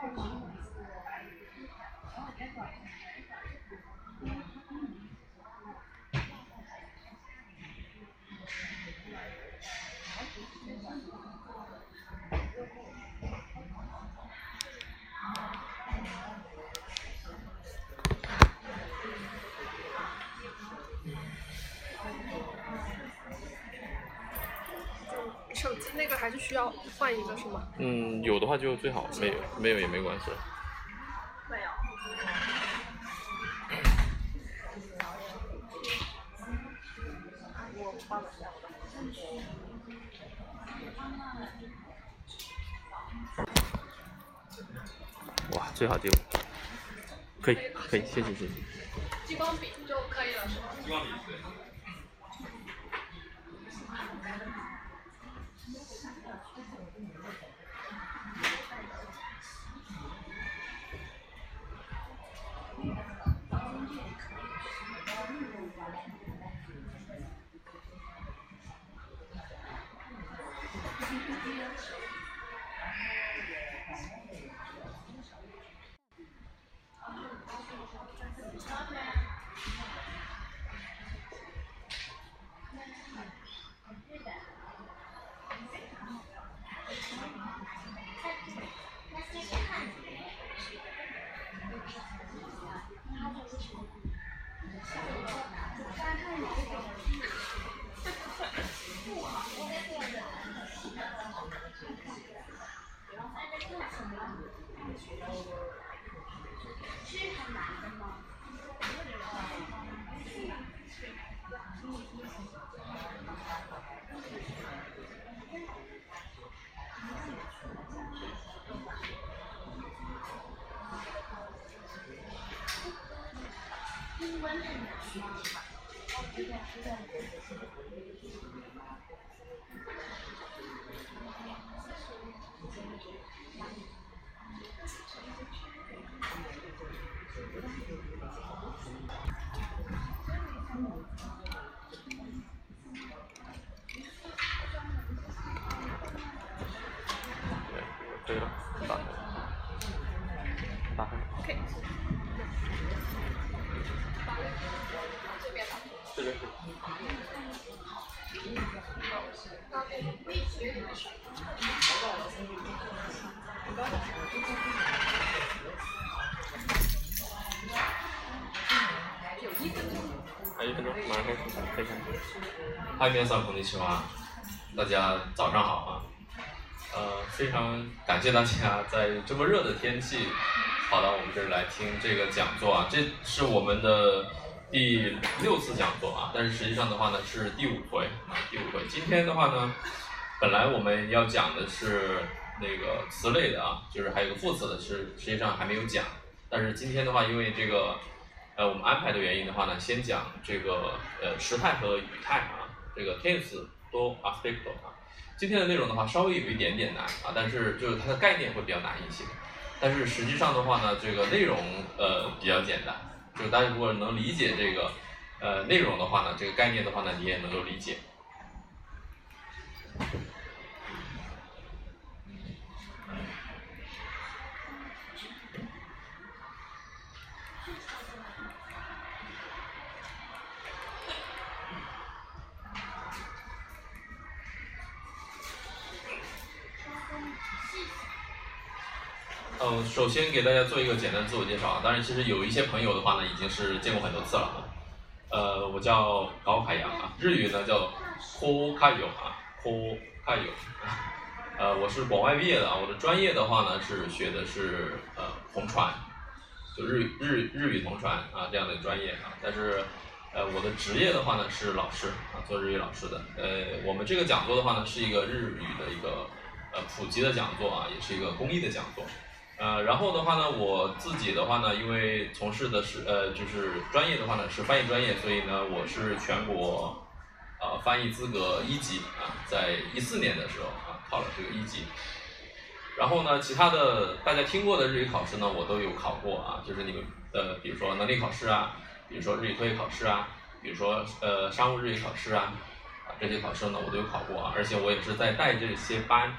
手机那个还是需要换一个是吗？嗯，有的话就最好，没有没有也没关系。没有。哇，最好就可以可以，谢谢谢谢。激光笔开始，可以开始。嗨，皆さんこんにちは，大家早上好啊。呃，非常感谢大家在这么热的天气跑到我们这儿来听这个讲座啊，这是我们的第六次讲座啊，但是实际上的话呢是第五回啊，第五回。今天的话呢，本来我们要讲的是那个词类的啊，就是还有个副词的是实际上还没有讲，但是今天的话，因为这个 呃我们安排的原因的话呢，先讲这个呃时态和语态啊，这个 tense 都 aspecto 啊。今天的内容的话，稍微有一点点难啊，但是就是它的概念会比较难一些。但是实际上的话呢，这个内容呃比较简单，就是大家如果能理解这个呃内容的话呢，这个概念的话呢，你也能够理解。呃，首先给大家做一个简单自我介绍啊。当然，其实有一些朋友的话呢，已经是见过很多次了啊。呃，我叫高海洋啊，日语呢叫 Ko Kayo 啊，Ko Kayo。呃，我是广外毕业的啊，我的专业的话呢是学的是呃同传，就日日日语同传啊这样的专业啊。但是呃我的职业的话呢是老师啊，做日语老师的。呃，我们这个讲座的话呢是一个日语的一个呃普及的讲座啊，也是一个公益的讲座。呃，然后的话呢，我自己的话呢，因为从事的是呃，就是专业的话呢是翻译专业，所以呢，我是全国呃翻译资格一级啊，在一四年的时候啊考了这个一级。然后呢，其他的大家听过的日语考试呢，我都有考过啊，就是你们呃，比如说能力考试啊，比如说日语托业考试啊，比如说呃商务日语考试啊，啊这些考试呢我都有考过啊，而且我也是在带这些班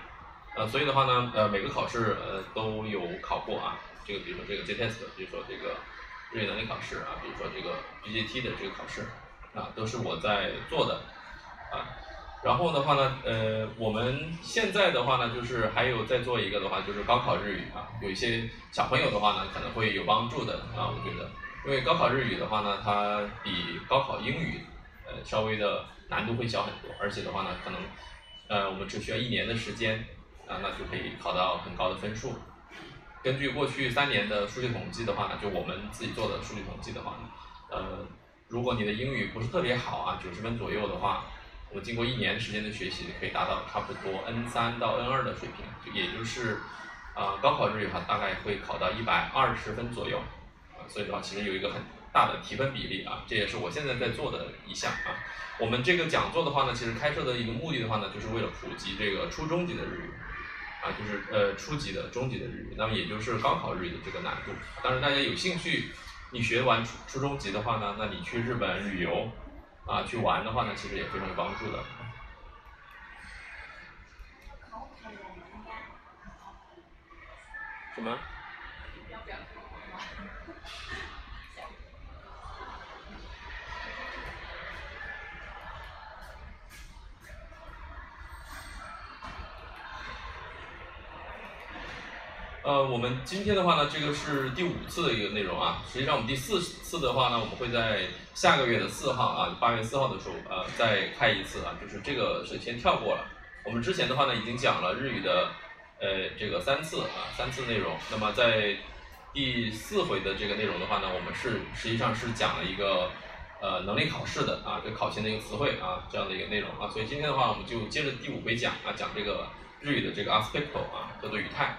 呃，所以的话呢，呃，每个考试呃都有考过啊，这个比如说这个 JTest，比如说这个日语能力考试啊，比如说这个 BJT 的这个考试啊，都是我在做的啊。然后的话呢，呃，我们现在的话呢，就是还有在做一个的话，就是高考日语啊，有一些小朋友的话呢，可能会有帮助的啊，我觉得，因为高考日语的话呢，它比高考英语呃稍微的难度会小很多，而且的话呢，可能呃我们只需要一年的时间，那就可以考到很高的分数。根据过去三年的数据统计的话呢，就我们自己做的数据统计的话呢，呃，如果你的英语不是特别好啊，九十分左右的话。我们经过一年时间的学习，可以达到差不多 N 三到 N 二的水平，也就是，呃，高考日语的话大概会考到一百二十分左右，啊，所以的话其实有一个很大的提分比例啊，这也是我现在在做的一项啊。我们这个讲座的话呢，其实开设的一个目的的话呢，就是为了普及这个初中级的日语，啊，就是呃初级的、中级的日语，那么也就是高考日语的这个难度。当然大家有兴趣，你学完初初中级的话呢，那你去日本旅游。啊，去玩的话呢，其实也非常有帮助的。什么？呃，我们今天的话呢，这个是第五次的一个内容啊。实际上，我们第四次的话呢，我们会在下个月的四号啊，八月四号的时候呃再开一次啊。就是这个是先跳过了。我们之前的话呢，已经讲了日语的呃这个三次啊，三次内容。那么在第四回的这个内容的话呢，我们是实际上是讲了一个呃能力考试的啊，这考前的一个词汇啊这样的一个内容啊。所以今天的话，我们就接着第五回讲啊，讲这个日语的这个 aspecto 啊，叫做语态。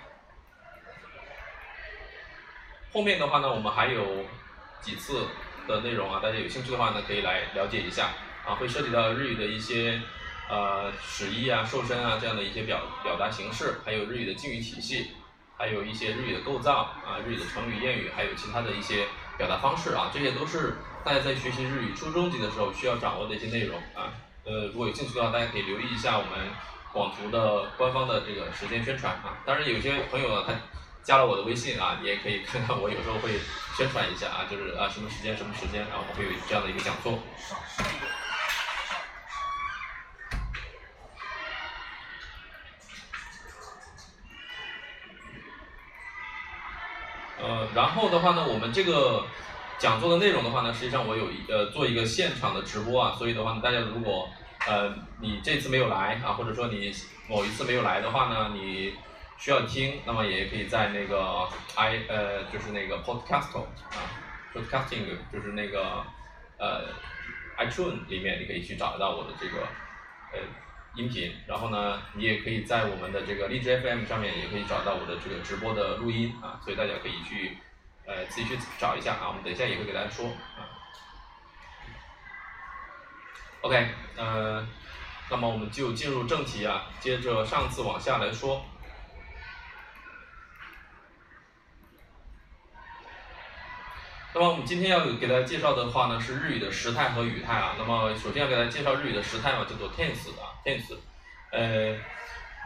后面的话呢，我们还有几次的内容啊，大家有兴趣的话呢，可以来了解一下啊，会涉及到日语的一些呃使役啊、瘦身啊这样的一些表表达形式，还有日语的敬语体系，还有一些日语的构造啊、日语的成语谚语，还有其他的一些表达方式啊，这些都是大家在学习日语初中级的时候需要掌握的一些内容啊。呃，如果有兴趣的话，大家可以留意一下我们广图的官方的这个时间宣传啊。当然，有些朋友呢，他。加了我的微信啊，你也可以看看我有时候会宣传一下啊，就是啊什么时间什么时间，然后会有这样的一个讲座。呃，然后的话呢，我们这个讲座的内容的话呢，实际上我有一呃做一个现场的直播啊，所以的话呢，大家如果呃你这次没有来啊，或者说你某一次没有来的话呢，你。需要听，那么也可以在那个 i 呃，就是那个 podcast 啊，podcasting 就是那个呃 iTunes 里面，你可以去找到我的这个呃音频。然后呢，你也可以在我们的这个荔枝 FM 上面也可以找到我的这个直播的录音啊，所以大家可以去呃自己去找一下啊，我们等一下也会给大家说啊。OK，呃，那么我们就进入正题啊，接着上次往下来说。那么我们今天要给大家介绍的话呢，是日语的时态和语态啊。那么首先要给大家介绍日语的时态嘛，叫做 tense 啊，tense。呃，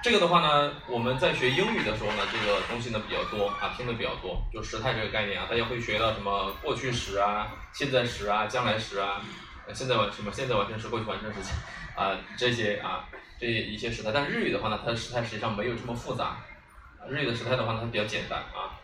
这个的话呢，我们在学英语的时候呢，这个东西呢比较多啊，听的比较多，就时态这个概念啊，大家会学到什么过去时啊、现在时啊、将来时啊、现在完什么现在完成时、过去完成时啊这些啊这一些时态。但日语的话呢，它的时态实际上没有这么复杂。日语的时态的话呢，它比较简单啊。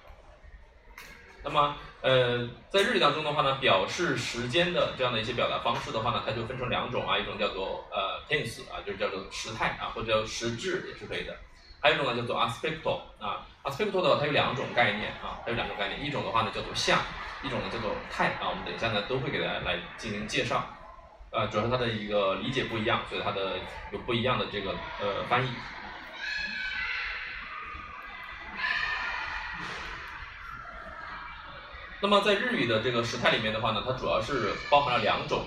那么呃，在日语当中的话呢，表示时间的这样的一些表达方式的话呢，它就分成两种啊，一种叫做呃 tense 啊，就是叫做时态啊，或者叫时制也是可以的。还有一种呢叫做 aspecto 啊，aspecto 的话它有两种概念啊，它有两种概念，一种的话呢叫做像，一种呢叫做态啊。我们等一下呢都会给大家来进行介绍，呃，主要是它的一个理解不一样，所以它的有不一样的这个呃翻译。那么在日语的这个时态里面的话呢，它主要是包含了两种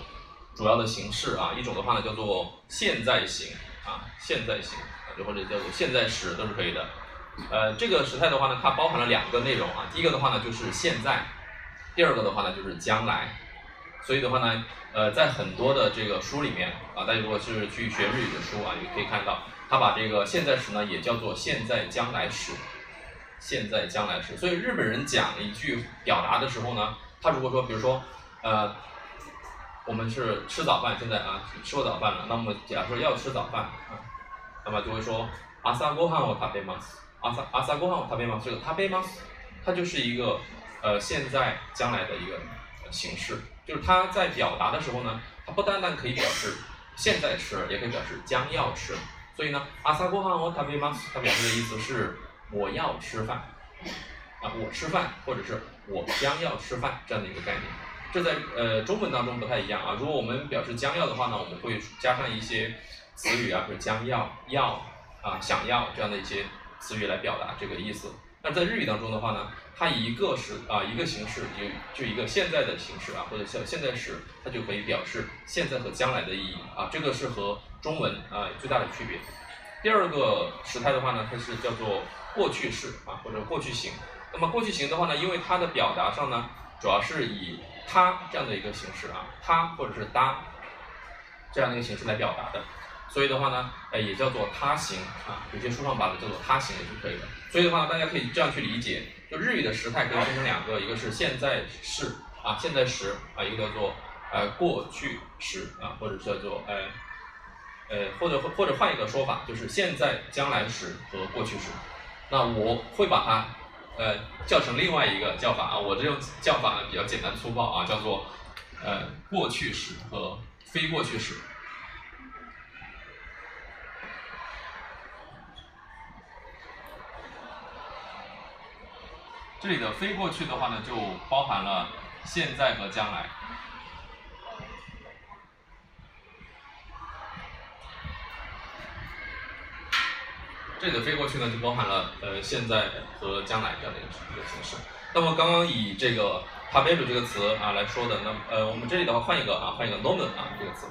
主要的形式啊，一种的话呢叫做现在形啊，现在形啊，或者叫做现在时都是可以的。呃，这个时态的话呢，它包含了两个内容啊，第一个的话呢就是现在，第二个的话呢就是将来。所以的话呢，呃，在很多的这个书里面啊，大家如果是去学日语的书啊，也可以看到，他把这个现在时呢也叫做现在将来时，现在将来时。所以日本人讲一句表达的时候呢，他如果说，比如说，呃，我们是吃早饭，现在啊吃过早饭了，那么假如说要吃早饭啊，那么就会说朝ごはんを食べます。朝朝ごはんを食べます。这个食べます，它就是一个呃现在将来的一个形式，就是它在表达的时候呢，它不单单可以表示现在吃，也可以表示将要吃。所以呢，朝ごはんを食べます，它表示的意思是 我要吃饭啊，我吃饭，或者是我将要吃饭这样的一个概念。这在呃中文当中不太一样啊。如果我们表示将要的话呢，我们会加上一些词语啊，比如将要、要啊、想要这样的一些词语来表达这个意思。那在日语当中的话呢，它一个是啊一个形式有就一个现在的形式啊，或者现现在时，它就可以表示现在和将来的意义啊。这个是和中文啊最大的区别。第二个时态的话呢，它是叫做过去式啊或者过去形。那么过去形的话呢，因为它的表达上呢，主要是以它这样的一个形式啊，它或者是它这样的一个形式来表达的。所以的话呢，呃，也叫做他形啊，有些书上把它叫做他形也就可以了。所以的话，大家可以这样去理解，就日语的时态可以分成两个，一个是现在式啊，现在时啊，一个叫做呃过去时啊，或者叫做呃呃或者或者换一个说法，就是现在将来时和过去时。那我会把它呃叫成另外一个叫法啊，我这种叫法呢比较简单粗暴啊，叫做呃过去时和非过去时。这里的非过去的话呢，就包含了现在和将来。这里的飞过去呢，就包含了呃现在和将来这样的一个一个形式。那么刚刚以这个 t a b e r 这个词啊来说的，那呃我们这里的话换一个啊，换一个 nomen 啊这个词，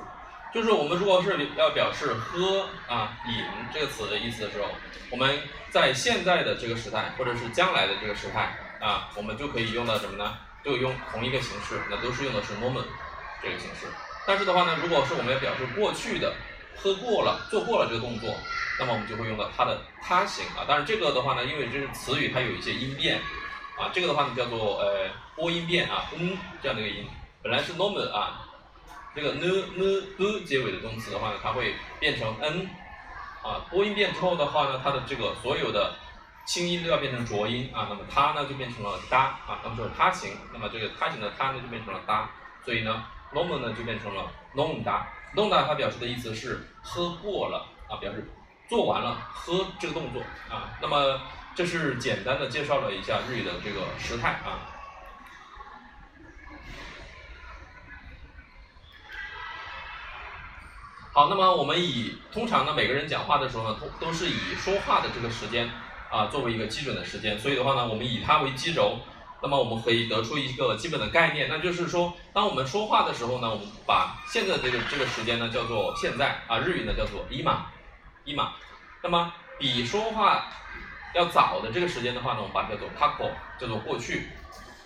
就是我们如果是要表示喝啊饮这个词的意思的时候，我们在现在的这个时态或者是将来的这个时态啊，我们就可以用到什么呢？就用同一个形式，那都是用的是 nomen 这个形式。但是的话呢，如果是我们要表示过去的喝过了、做过了这个动作，那么我们就会用到它的他形啊。当然这个的话呢，因为这是词语，它有一些音变啊，这个的话呢叫做呃播音变啊，嗯这样的一个音，本来是 nomen 啊，这个 n n u 结尾的动词的话呢，它会变成 n 啊，播音变之后的话呢，它的这个所有的清音都要变成浊音啊，那么它呢就变成了哒啊，那么就是他形，那么这个他形的他呢就变成了哒，所以呢 nomen 呢就变成了 non 哒，non 哒它表示的意思是喝过了啊，表示做完了喝这个动作啊，那么这是简单的介绍了一下日语的这个时态啊。好，那么我们以通常呢，每个人讲话的时候呢，都都是以说话的这个时间啊作为一个基准的时间，所以的话呢，我们以它为基轴，那么我们可以得出一个基本的概念，那就是说，当我们说话的时候呢，我们把现在这个这个时间呢叫做现在啊，日语呢叫做一码那么比说话要早的这个时间的话呢，我们把它叫做 kako，叫做过去。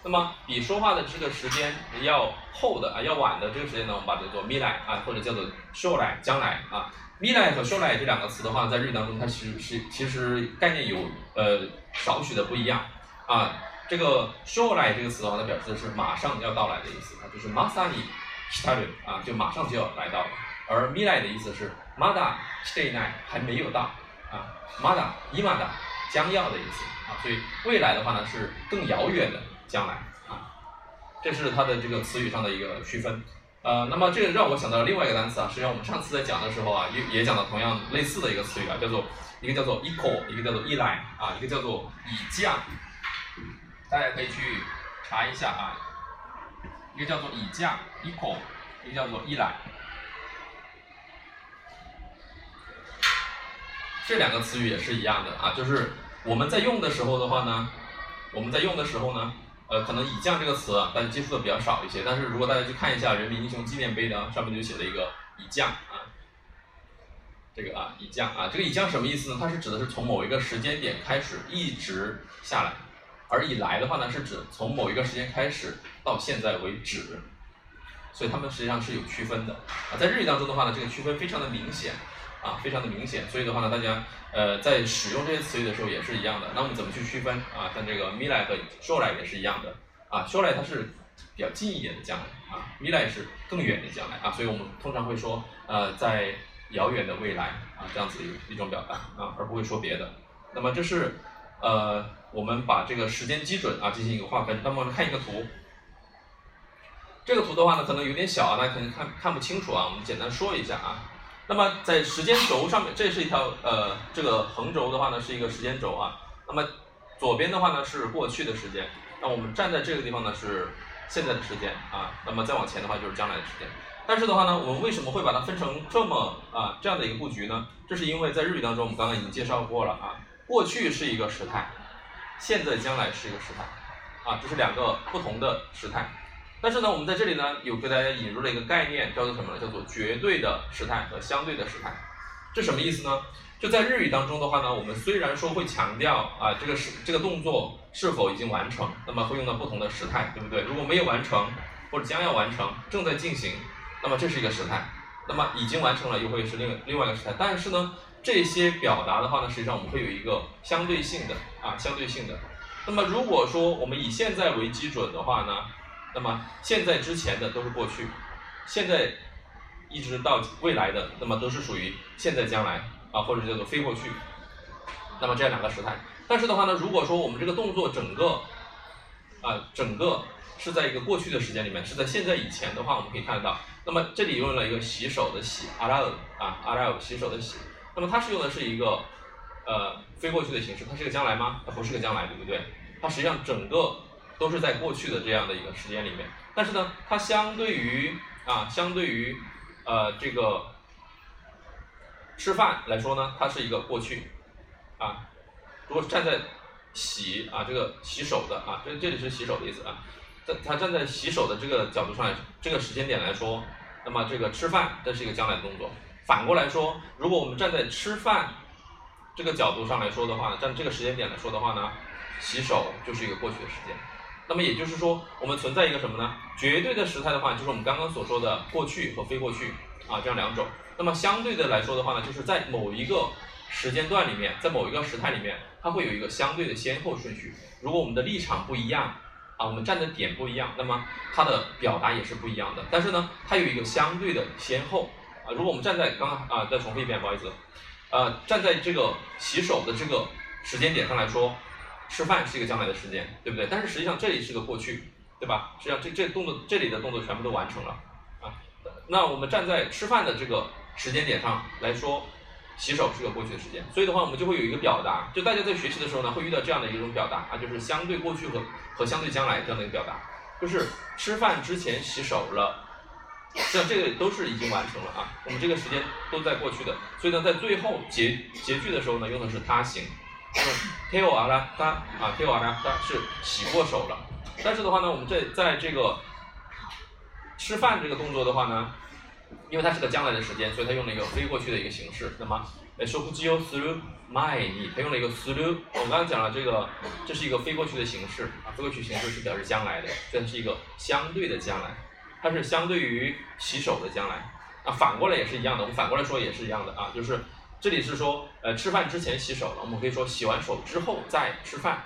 那么比说话的这个时间要后的啊，要晚的这个时间呢，我们把它叫做未来啊，或者叫做 s h o r i 将来啊。未来和 s h o r i 这两个词的话，在日语当中，它其实是其实概念有呃少许的不一样啊。这个 s h o r i 这个词的话，它表示的是马上要到来的意思啊，就是马上に来る啊，就马上就要来到了。而未来的意思是まだ来ていない，还没有到啊，まだ今だ将要的意思啊。所以未来的话呢，是更遥远的。将来啊，这是它的这个词语上的一个区分。呃，那么这个让我想到了另外一个单词啊，实际上我们上次在讲的时候啊，也也讲到同样类似的一个词语啊，叫做一个叫做 equal，一个叫做依赖啊，一个叫做以降。大家可以去查一下啊，一个叫做以降 equal，一个叫做依赖。 这两个词语也是一样的啊，就是我们在用的时候的话呢，我们在用的时候呢。呃，可能“以降”这个词，大家接触的比较少一些。但是如果大家去看一下人民英雄纪念碑呢，上面就写了一个“以降”啊，这个啊“以降”啊，这个“以降”什么意思呢？它是指的是从某一个时间点开始一直下来，而“以来”的话呢，是指从某一个时间开始到现在为止。所以它们实际上是有区分的啊。在日语当中的话呢，这个区分非常的明显啊，非常的明显。所以的话呢，大家呃在使用这些词语的时候也是一样的。那我们怎么去区分啊？像这个 m i l a 和 sholai 也是一样的啊，sholai 它是比较近一点的将来啊，milai 是更远的将来啊，所以我们通常会说呃在遥远的未来啊这样子一一种表达啊，而不会说别的。那么这是呃我们把这个时间基准啊进行一个划分。那么我们看一个图。这个图的话呢，可能有点小啊，大家可能看看不清楚啊。我们简单说一下啊。那么在时间轴上面，这是一条呃，这个横轴的话呢是一个时间轴啊。那么左边的话呢是过去的时间，那我们站在这个地方呢是现在的时间啊。那么再往前的话就是将来的时间。但是的话呢，我们为什么会把它分成这么啊这样的一个布局呢？这是因为在日语当中，我们刚刚已经介绍过了啊。过去是一个时态，现在将来是一个时态啊，这是两个不同的时态。但是呢，我们在这里呢，有给大家引入了一个概念，叫做什么呢？叫做绝对的时态和相对的时态。这什么意思呢？就在日语当中的话呢，我们虽然说会强调啊，这个是这个动作是否已经完成，那么会用到不同的时态，对不对？如果没有完成或者将要完成，正在进行，那么这是一个时态。那么已经完成了又会是另另外一个时态。但是呢，这些表达的话呢，实际上我们会有一个相对性的啊，相对性的。那么如果说我们以现在为基准的话呢？那么现在之前的都是过去，现在一直到未来的，那么都是属于现在将来啊，或者叫做非过去。那么这样两个时态。但是的话呢，如果说我们这个动作整个啊整个是在一个过去的时间里面，是在现在以前的话，我们可以看得到。那么这里用了一个洗手的洗，阿拉尔啊阿拉尔洗手的洗。那么它是用的是一个呃非过去的形式，它是个将来吗？它不是个将来，对不对？它实际上整个。都是在过去的这样的一个时间里面，但是呢，它相对于啊，相对于呃这个吃饭来说呢，它是一个过去啊。如果站在洗啊这个洗手的啊，这这里是洗手的意思啊，在它站在洗手的这个角度上来，这个时间点来说，那么这个吃饭这是一个将来的动作。反过来说，如果我们站在吃饭这个角度上来说的话呢，站这个时间点来说的话呢，洗手就是一个过去的时间。那么也就是说，我们存在一个什么呢？绝对的时态的话，就是我们刚刚所说的过去和非过去啊，这样两种。那么相对的来说的话呢，就是在某一个时间段里面，在某一个时态里面，它会有一个相对的先后顺序。如果我们的立场不一样啊，我们站的点不一样，那么它的表达也是不一样的。但是呢，它有一个相对的先后啊。如果我们站在刚刚啊，再重复一遍，不好意思，呃，站在这个洗手的这个时间点上来说。吃饭是一个将来的时间，对不对？但是实际上这里是个过去，对吧？实际上这这动作这里的动作全部都完成了啊。那我们站在吃饭的这个时间点上来说，洗手是个过去的时间，所以的话我们就会有一个表达，就大家在学习的时候呢，会遇到这样的一种表达啊，就是相对过去和和相对将来这样的一个表达，就是吃饭之前洗手了，像这个都是已经完成了啊。我们这个时间都在过去的，所以呢，在最后结结句的时候呢，用的是他形。t e o 阿拉达啊 t e o 阿拉达是洗过手了，但是的话呢，我们在在这个吃饭这个动作的话呢，因为它是个将来的时间，所以它用了一个非过去的一个形式。那么，え、食事をする前に，它用了一个する。我们刚刚讲了这个，这是一个非过去的形式啊，非过去形式是表示将来的，所以它是一个相对的将来，它是相对于洗手的将来啊。反过来也是一样的，我们反过来说也是一样的啊，就是。 这里是说，呃，吃饭之前洗手了，我们可以说洗完手之后再吃饭，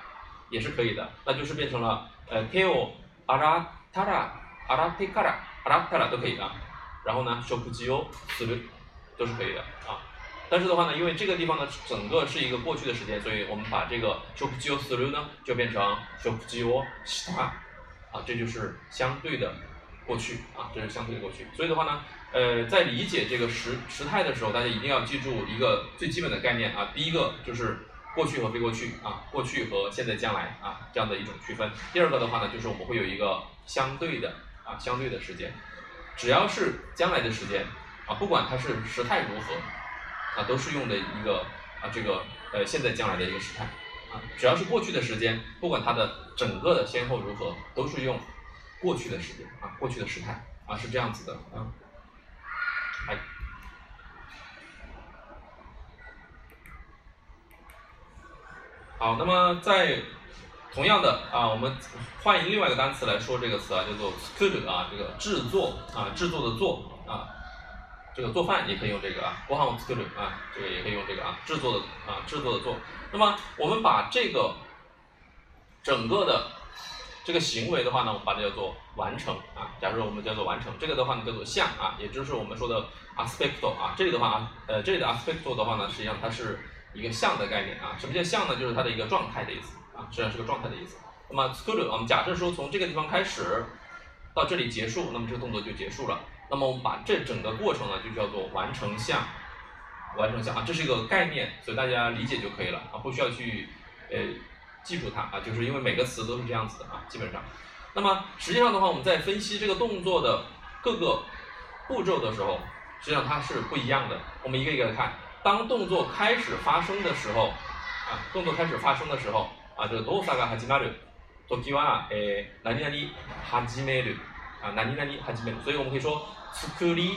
也是可以的，那就是变成了，呃，teo ara tara ara tekara ara tara 都可以啊。然后呢，shokuji する都是可以的啊。但是的话呢，因为这个地方呢，整个是一个过去的时间，所以我们把这个 shokuji する呢就变成 shokuji した啊，这就是相对的过去啊，这是相对的过去。所以的话呢。 呃，在理解这个时时态的时候，大家一定要记住一个最基本的概念啊。第一个就是过去和非过去啊，过去和现在将来啊这样的一种区分。第二个的话呢，就是我们会有一个相对的啊相对的时间，只要是将来的时间啊，不管它是时态如何啊，都是用的一个啊这个呃现在将来的一个时态啊。只要是过去的时间，不管它的整个的先后如何，都是用过去的时间啊过去的时态啊是这样子的啊。哎，好，那么在同样的啊，我们换一另外一个单词来说这个词啊，叫做 “skuru” 啊，这个制作啊，制作的作啊。 这个做饭也可以用这个啊，ご飯を作る啊，这个也可以用这个啊，制作的啊，制作的做。那么我们把这个整个的这个行为的话呢，我们把它叫做 完成啊。假如我们叫做完成，这个的话呢叫做像啊，也就是我们说的 aspecto 啊。这里的话啊，呃，这里的 aspecto 的话呢，实际上它是一个像的概念啊。什么叫像呢？就是它的一个状态的意思啊，实际上是个状态的意思。那么 s c o o 我们假设说从这个地方开始到这里结束，那么这个动作就结束了。那么我们把这整个过程呢，就叫做完成像，完成像啊，这是一个概念，所以大家理解就可以了啊，不需要去呃记住它啊，就是因为每个词都是这样子的啊，基本上。那么实际上的话，我们在分析这个动作的各个步骤的时候，实际上它是不一样的。我们一个一个来看，当动作开始发生的时候啊，动作开始发生的时候啊，这个動作が始まる時はえ何々始める啊，何々始める，所以我们可以说。作り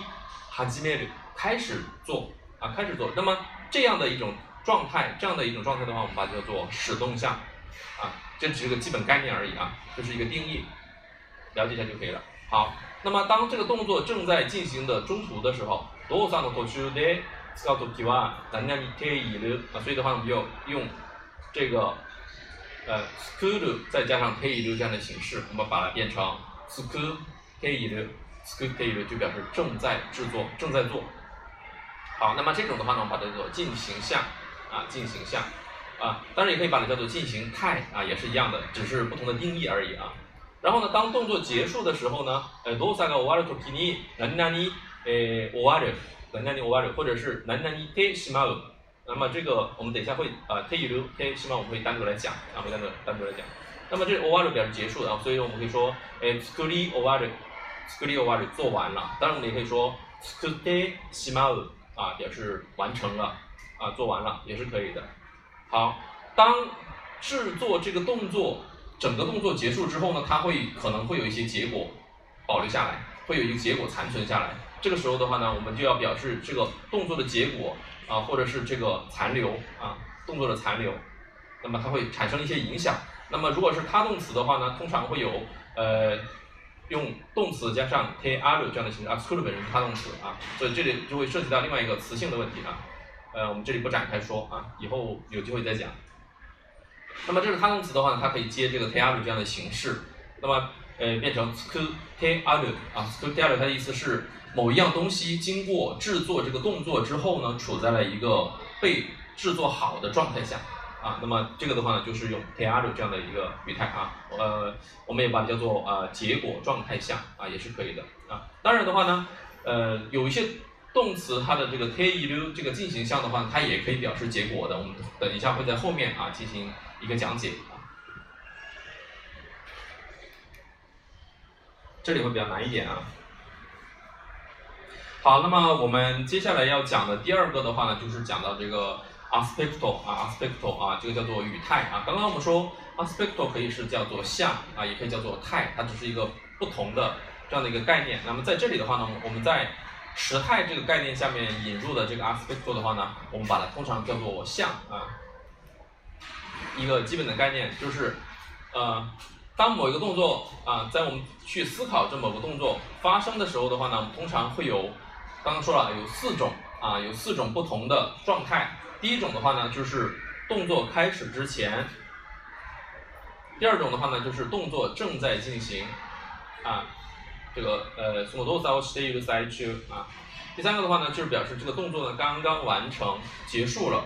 始める，开始做啊，开始做。那么这样的一种状态，这样的一种状态的话，我们把它叫做使动项 啊，这只是个基本概念而已啊，这是一个定义，了解一下就可以了。好，那么当这个动作正在进行的中途的时候，動作の途中で使うときは何々ている啊，所以的话我们就用这个呃作る再加上ている这样的形式，我们把它变成作ている。s c o o p 就表示正在制作，正在做。好，那么这种的话呢，我们把它叫做进行项啊，进行项 啊，当然也可以把它叫做进行态啊，也是一样的，只是不同的定义而已啊。然后呢，当动作结束的时候呢，呃，動作が終わるときに何々え終わる、何々終わる，或者是何々てしまう。那么这个我们等一下会啊，ている、てしまう我们会单独来讲啊，会单独单独来讲。那么这終わる表示结束的啊，所以我们可以说え作り終わる。作り終わる做完了，当然我们也可以说作ってしまう啊，表示完成了啊，做完了也是可以的。 好，当制作这个动作整个动作结束之后呢，它会可能会有一些结果保留下来，会有一个结果残存下来。这个时候的话呢，我们就要表示这个动作的结果啊，或者是这个残留啊，动作的残留，那么它会产生一些影响。那么如果是他动词的话呢，通常会有呃。用动词加上 te aru 这样的形式啊，skuru 本身是他动词啊，所以这里就会涉及到另外一个词性的问题啊，呃，我们这里不展开说啊，以后有机会再讲。那么这是他动词的话呢，它可以接这个 te aru 这样的形式，那么呃变成 sku te aru 啊，sku te aru 它的意思是某一样东西经过制作这个动作之后呢，处在了一个被制作好的状态下。啊，那么这个的话呢，就是用 te a r 这样的一个语态啊，呃，我们也把它叫做呃结果状态下啊，也是可以的啊。当然的话呢，呃，有一些动词它的这个 te i r 这个进行项的话，它也可以表示结果的。我们等一下会在后面啊进行一个讲解啊。这里会比较难一点啊。好，那么我们接下来要讲的第二个的话呢，就是讲到这个。aspecto 啊，aspecto 啊，这个叫做语态啊。刚刚我们说 aspecto 可以是叫做像啊，也可以叫做态，它只是一个不同的这样的一个概念。那么在这里的话呢，我们在时态这个概念下面引入的这个 aspecto 的话呢，我们把它通常叫做像啊。一个基本的概念就是，呃，当某一个动作啊，在我们去思考这某个动作发生的时候的话呢，通常会有，刚刚说了有四种啊，有四种不同的状态。第一种的话呢，就是动作开始之前；第二种的话呢，就是动作正在进行，啊，这个呃，その動作をしている最中啊。第三个的话呢，就是表示这个动作呢刚刚完成结束了。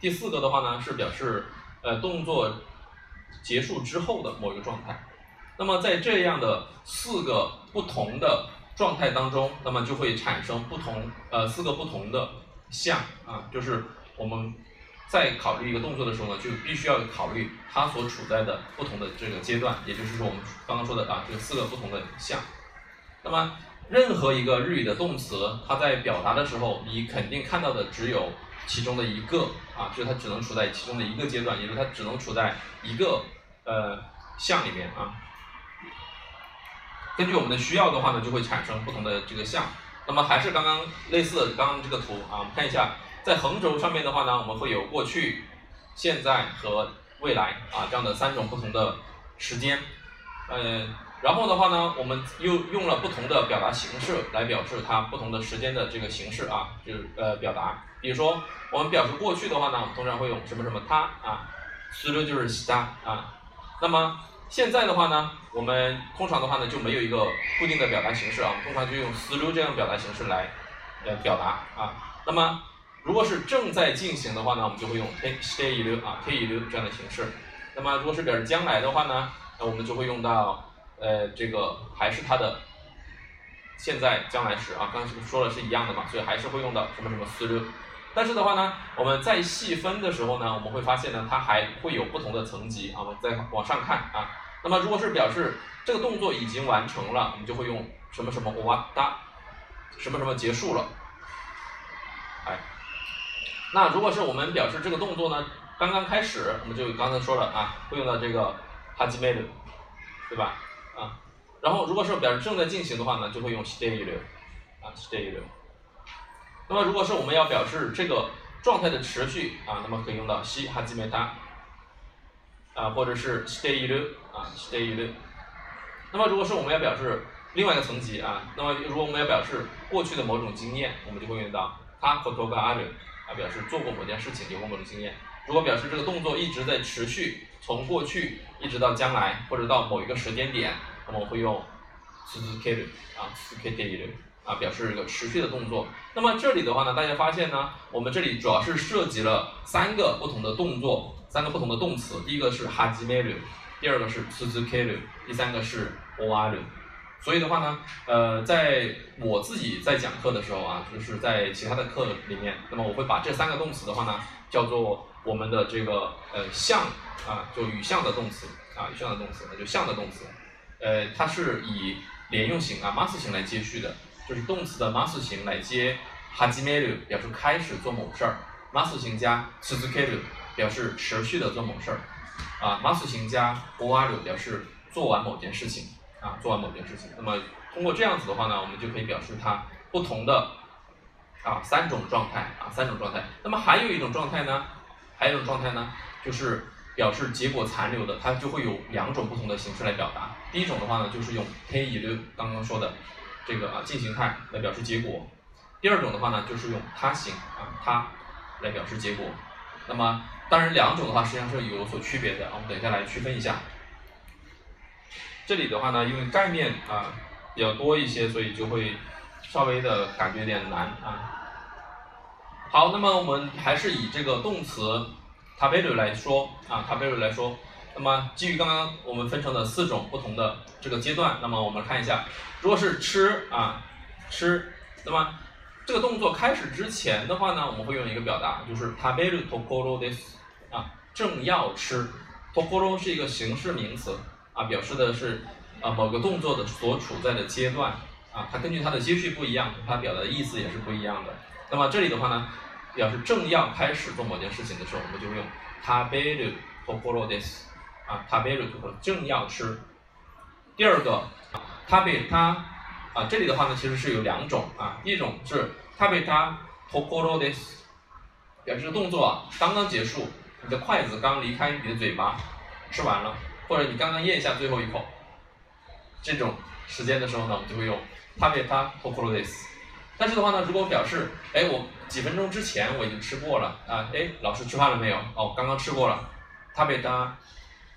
第四个的话呢，是表示呃动作结束之后的某一个状态。那么在这样的四个不同的状态当中，那么就会产生不同呃四个不同的。像啊，就是我们 在考虑一个动作的时候呢，就必须要考虑它所处在的不同的这个阶段，也就是说我们刚刚说的啊，这四个不同的像。那么任何一个日语的动词，它在表达的时候，你肯定看到的只有其中的一个啊，就是它只能处在其中的一个阶段，也就是它只能处在一个呃像里面啊。根据我们的需要的话呢，就会产生不同的这个像。那么还是刚刚类似的刚刚这个图啊，我们看一下，在横轴上面的话呢，我们会有过去、现在和未来啊这样的三种不同的时间。呃， 然后的话呢，我们又用了不同的表达形式来表示它不同的时间的这个形式啊，就是呃表达。比如说我们表示过去的话呢，我们通常会用什么什么它啊，する就是した啊。那么现在的话呢，我们通常的话呢就没有一个固定的表达形式啊，我们通常就用する这样表达形式来呃表达啊。那么 如果是正在进行的话呢，我们就会用てしている啊ている这样的形式。那么如果是表示将来的话呢，那我们就会用到呃这个还是它的现在将来时啊，刚才是不是说了是一样的嘛，所以还是会用到什么什么する。但是的话呢，我们在细分的时候呢，我们会发现呢，它还会有不同的层级啊。我们再往上看啊，那么如果是表示这个动作已经完成了，我们就会用什么什么哇哒，什么什么结束了。 哎，那如果是我们表示这个动作呢，刚刚开始，我们就刚才说了啊，会用到这个始める，对吧？啊，然后如果是表示正在进行的话呢，就会用している，啊している。那么如果是我们要表示这个状态的持续啊，那么可以用到し始めた，啊，或者是している啊している。那么如果是我们要表示另外一个层级啊，那么如果我们要表示过去的某种经验，我们就会用到它ことがある 啊，表示做过某件事情，有过某种经验。如果表示这个动作一直在持续，从过去一直到将来，或者到某一个时间点，那么我会用続ける啊続けている。啊，表示一个持续的动作。那么这里的话呢，大家发现呢，我们这里主要是涉及了三个不同的动作，三个不同的动词。第一个是始める，第二个是続ける，第三个是終わる。 所以的话呢，呃，在我自己在讲课的时候啊，就是在其他的课里面，那么我会把这三个动词的话呢，叫做我们的这个呃向啊，就语向的动词啊，语向的动词，那就向的动词。呃，它是以连用型啊，mas 型来接续的。就是动词的 mas 型来接始める，表示开始做某事儿；mas 型加続ける，表示持续的做某事儿。啊，mas 型加終わる，表示做完某件事情。 啊，做完某件事情。那么通过这样子的话呢，我们就可以表示它不同的啊三种状态啊三种状态。那么还有一种状态呢，还有一种状态呢，就是表示结果残留的，它就会有两种不同的形式来表达。第一种的话呢，就是用ている，刚刚说的。这个啊进行态来表示结果，第二种的话呢，就是用他形啊他来表示结果。那么当然两种的话实际上是有所区别的，我们等一下来区分一下。 这里的话呢，因为概念啊比较多一些，所以就会稍微的感觉有点难啊。好，那么我们还是以这个动词食べる来说啊食べる来说。那么基于刚刚我们分成的四种不同的这个阶段，那么我们看一下，如果是吃啊吃，那么这个动作开始之前的话呢，我们会用一个表达，就是食べるところです啊，正要吃。ところ是一个形式名词 啊，表示的是啊某个动作的所处在的阶段啊，它根据它的接续不一样，它表达的意思也是不一样的。那么这里的话呢，表示正要开始做某件事情的时候，我们就会用食べるところです。啊，食べると正要吃。第二个，食べた啊，这里的话呢，其实是有两种啊，一种是食べたところです，表示动作啊刚刚结束，你的筷子刚离开你的嘴巴，吃完了， 或者你刚刚咽下最后一口，这种时间的时候呢，我们就会用食べたところです。但是的话呢，如果表示哎我几分钟之前我已经吃过了啊，哎老师吃饭了没有？哦，刚刚吃过了，食べた。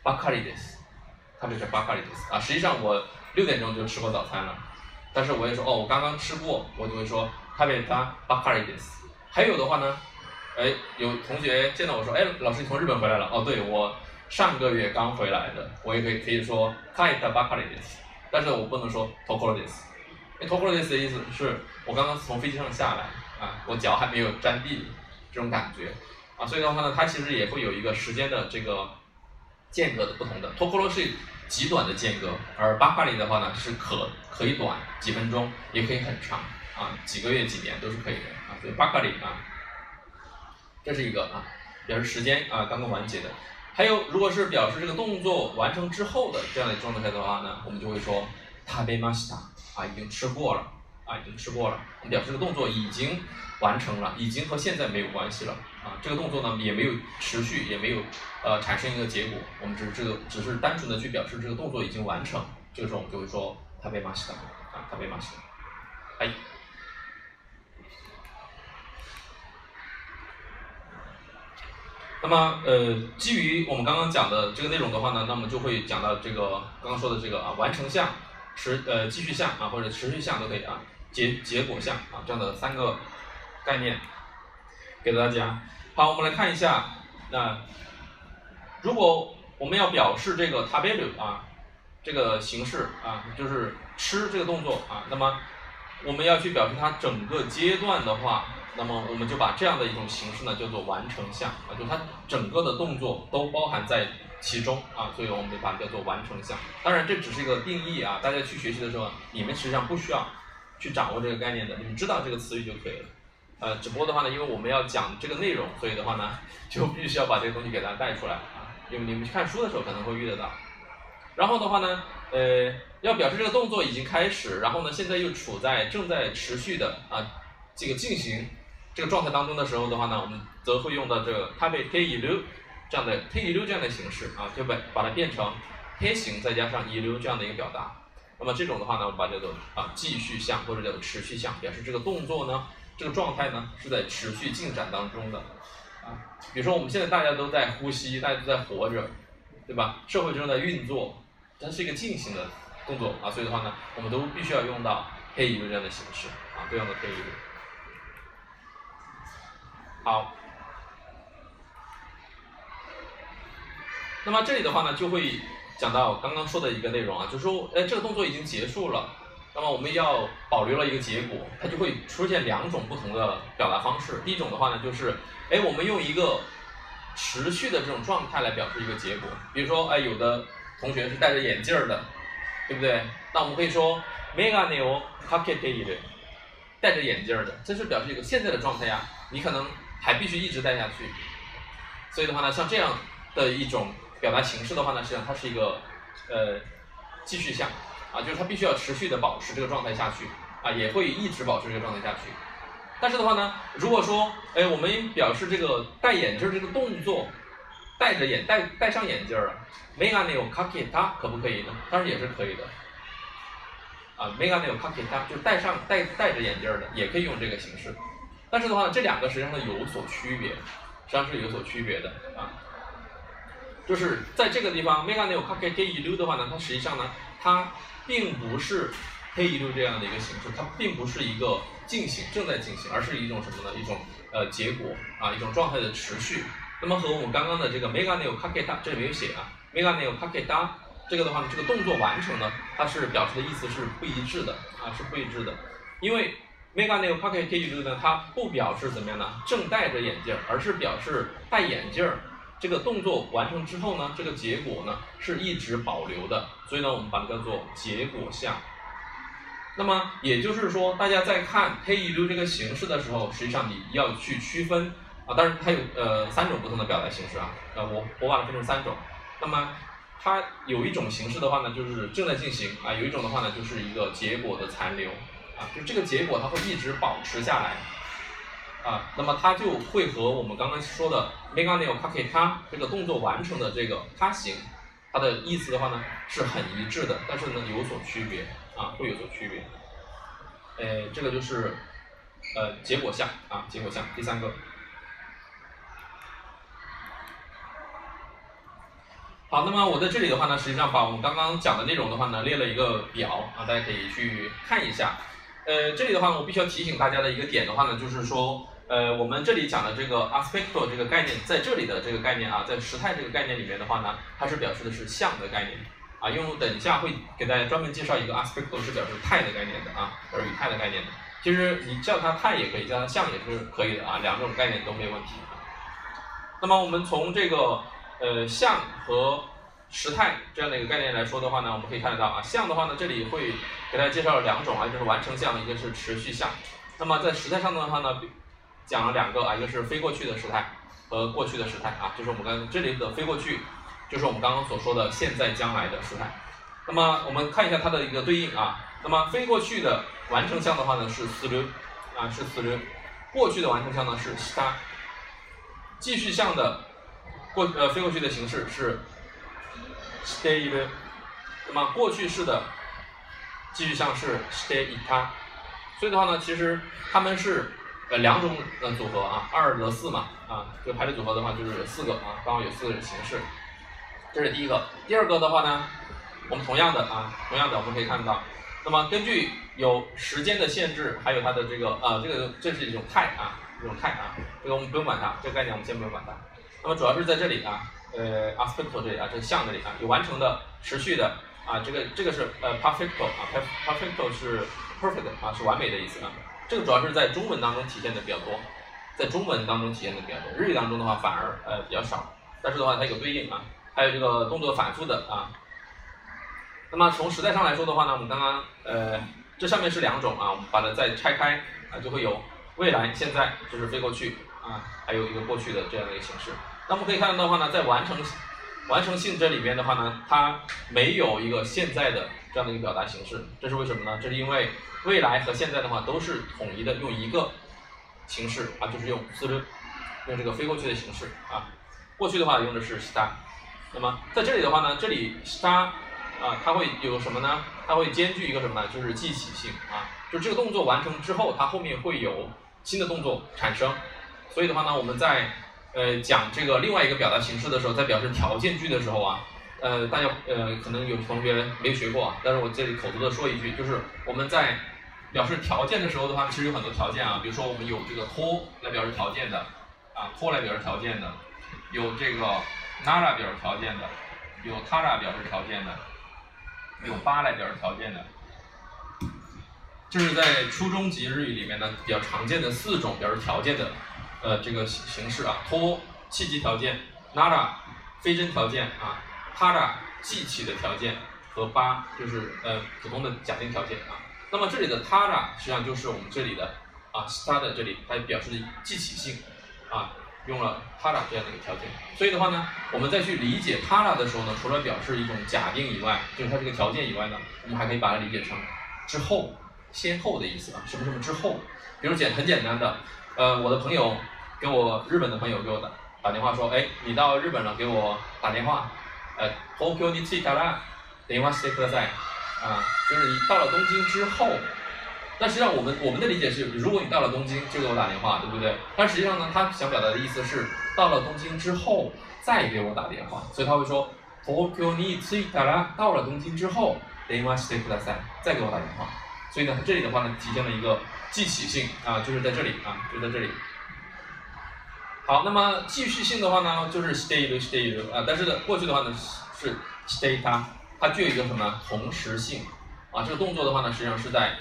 巴卡里です，特别是巴卡里です啊。实际上我六点钟就吃过早餐了，但是我也说哦，我刚刚吃过，我就会说特别他巴卡里です。还有的话呢，哎，有同学见到我说，哎，老师你从日本回来了？哦，对，我 上个月刚回来的，我也可以可以说カイタ巴卡里です。但是我不能说トコロです。因为トコロです的意思是我刚刚从飞机上下来啊，我脚还没有沾地这种感觉啊，所以的话呢，它其实也会有一个时间的这个。间隔的不同的，托 o 罗是极短的间隔，而巴卡里的话呢是可可以短几分钟，也可以很长啊，几个月几年都是可以的啊，所以巴卡里啊，这是一个啊表示时间啊刚刚完结的， 还有如果是表示这个动作完成之后的这样的状态的话呢，我们就会说タベマシタ啊已经吃过了啊已经吃过了，我们表示这个动作已经完成了，已经和现在没有关系了。啊，这个动作呢也没有持续，也没有呃产生一个结果，我们只是这个只是单纯的去表示这个动作已经完成 这个时候我们就会说食べました啊，食べました。哎。 那么，呃，基于我们刚刚讲的这个内容的话呢，那么就会讲到这个刚刚说的这个啊，完成项、持呃继续项啊，或者持续项都可以啊，结结果项啊这样的三个概念给大家。好，我们来看一下，那如果我们要表示这个食べる啊这个形式啊，就是吃这个动作啊，那么我们要去表示它整个阶段的话。那么我们就把这样的一种形式呢叫做完成项啊，就它整个的动作都包含在其中啊，所以我们就把它叫做完成项。当然这只是一个定义啊，大家去学习的时候，你们实际上不需要去掌握这个概念的，你们知道这个词语就可以了。呃，只不过的话呢，因为我们要讲这个内容，所以的话呢，就必须要把这个东西给大家带出来啊，因为你们去看书的时候可能会遇得到。然后的话呢，呃，要表示这个动作已经开始，然后呢，现在又处在正在持续的啊这个进行。这个状态当中的时候的话呢，我们则会用到这个它被 t 一流这样的 t 一流这样的形式啊，就把把它变成 t 形再加上一流这样的一个表达。那么这种的话呢，我们把叫做啊继续项或者叫做持续项，表示这个动作呢，这个状态呢是在持续进展当中的啊。比如说我们现在大家都在呼吸，大家都在活着，对吧？社会正在运作，它是一个进行的动作啊，所以的话呢，我们都必须要用到 t 一流这样的形式啊，都用到 t 一流。好，那么这里的话呢，就会讲到刚刚说的一个内容啊，就是说，哎，这个动作已经结束了，那么我们要保留了一个结果，它就会出现两种不同的表达方式。第一种的话呢，就是，哎，我们用一个持续的这种状态来表示一个结果，比如说，哎，有的同学是戴着眼镜的，对不对？那我们可以说，メガネをかけている，戴着眼镜的，这是表示一个现在的状态呀，你可能。 还必须一直带下去，所以的话呢，像这样的一种表达形式的话呢，实际上它是一个呃继续项啊，就是它必须要持续的保持这个状态下去啊，也会一直保持这个状态下去。但是的话呢，如果说哎，我们表示这个戴眼镜这个动作，戴着眼戴戴上眼镜儿啊，megane o kaketa 可不可以呢？当然也是可以的啊，megane o kaketa 就戴上戴戴着眼镜的，也可以用这个形式。但是的话，这两个实际上是有所区别，实际上是有所区别的啊。就是在这个地方，mega neo kake ke yu 的话呢，它实际上呢，它并不是 k 一溜这样的一个形式，它并不是一个进行正在进行，而是一种什么呢？一种呃结果啊，一种状态的持续。那么和我们刚刚的这个 mega neo kake da 这里没有写啊，mega neo kake da 这个的话呢，这个动作完成呢，它是表示的意思是不一致的啊，是不一致的，因为。Mega 那个 pocket k 语呢，它不表示怎么样呢？正戴着眼镜，而是表示戴眼镜这个动作完成之后呢，这个结果呢是一直保留的。所以呢，我们把它叫做结果项。那么也就是说，大家在看 k 语这个形式的时候，实际上你要去区分啊。当然它有呃三种不同的表达形式啊。呃，我我把它分成三种。那么它有一种形式的话呢，就是正在进行啊；有一种的话呢，就是一个结果的残留。啊，就这个结果它会一直保持下来，啊，那么它就会和我们刚刚说的 mega neo kake 它这个动作完成的这个它形，它的意思的话呢是很一致的，但是呢有所区别，啊，会有所区别。呃，这个就是呃结果项啊，结果项第三个。好，那么我在这里的话呢，实际上把我们刚刚讲的内容的话呢列了一个表啊，大家可以去看一下。呃，这里的话，我必须要提醒大家的一个点的话呢，就是说，呃，我们这里讲的这个 aspecto 这个概念，在这里的这个概念啊，在时态这个概念里面的话呢，它是表示的是像的概念啊，因为我等一下会给大家专门介绍一个 aspecto 是表示态的概念的啊，表示语态的概念的。其实你叫它态也可以，叫它像也是可以的啊，两种概念都没问题。那么我们从这个呃像和时态这样的一个概念来说的话呢，我们可以看得到啊，像的话呢，这里会给大家介绍了两种啊，就是完成项，一个是持续项。那么在时态上的话呢，讲了两个啊，一个是非过去的时态和过去的时态啊，就是我们刚这里的非过去，就是我们刚刚所说的现在将来的时态。那么我们看一下它的一个对应啊，那么非过去的完成项的话呢是する啊是する，过去的完成项呢是した，继续项的过呃非过去的形式是。 している 那么过去式的继续像是 stay ita，所以的话呢，其实他们是呃两种呃组合啊，二得四嘛啊，这个排列组合的话就是四个啊，刚好有四个形式。这是第一个，第二个的话呢，我们同样的啊，同样的我们可以看到，那么根据有时间的限制，还有它的这个啊，这个这是一种态啊，一种态啊，这个我们不用管它，这个概念我们先不用管它。那么主要是在这里啊， 呃，aspecto 这里啊，这个像这里啊，有完成的、持续的啊，这个这个是呃 perfecto 啊，perfecto 是 perfect 啊，是完美的意思啊。这个主要是在中文当中体现的比较多，在中文当中体现的比较多，日语当中的话反而呃比较少，但是的话它有对应啊。还有这个动作反复的啊，那么从时态上来说的话呢，我们刚刚呃这上面是两种啊，我们把它再拆开啊，就会有未来、现在，就是飞过去啊，还有一个过去的这样的一个形式。那我们可以看到的话呢，在完成完成性这里面的话呢，它没有一个现在的这样的一个表达形式，这是为什么呢？这是因为未来和现在的话都是统一的用一个形式啊，就是用四六用这个飞过去的形式啊，过去的话用的是 star。那么在这里的话呢，这里它啊，它会有什么呢？它会兼具一个什么呢？就是记起性啊，就这个动作完成之后，它后面会有新的动作产生。所以的话呢，我们在呃讲这个另外一个表达形式的时候，在表示条件句的时候啊，呃，大家呃可能有同学没学过啊，但是我这里口头的说一句，就是我们在表示条件的时候的话，其实有很多条件啊，比如说我们有这个托来表示条件的啊，托来表示条件的，有这个。nara 表示条件的，有 tara 表示条件的，有八来表示条件的，这是在初中级日语里面呢比较常见的四种表示条件的呃这个形形式啊，托契机条件，nara 非真条件啊，para 记起的条件和八就是呃普通的假定条件啊。那么这里的 tara 实际上就是我们这里的啊 start 这里它表示的记起性啊。用了 tara 这样的一个条件，所以的话呢，我们再去理解 tara 的时候呢，除了表示一种假定以外，就是它这个条件以外呢，我们还可以把它理解成之后、先后的意思啊，什么什么之后。比如简很简单的，呃，我的朋友给我日本的朋友给我打打电话说，哎，你到日本了，给我打电话，呃，Tokyo ni c h i t a a 電話してください，啊，就是你到了东京之后。但实际上，我们我们的理解是，如果你到了东京就给我打电话，对不对？但实际上呢，他想表达的意思是，到了东京之后再给我打电话，所以他会说，Tokyo ni c h i t a 到了东京之后，電話してください，再给我打电话。所以呢，这里的话呢，体现了一个记起性啊，就是在这里啊，就在这里。 好，那么继续性的话呢，就是 stay stay 啊，但是呢，过去的话呢是 stay 它，它具有一个什么同时性啊？这个动作的话呢，实际上是在。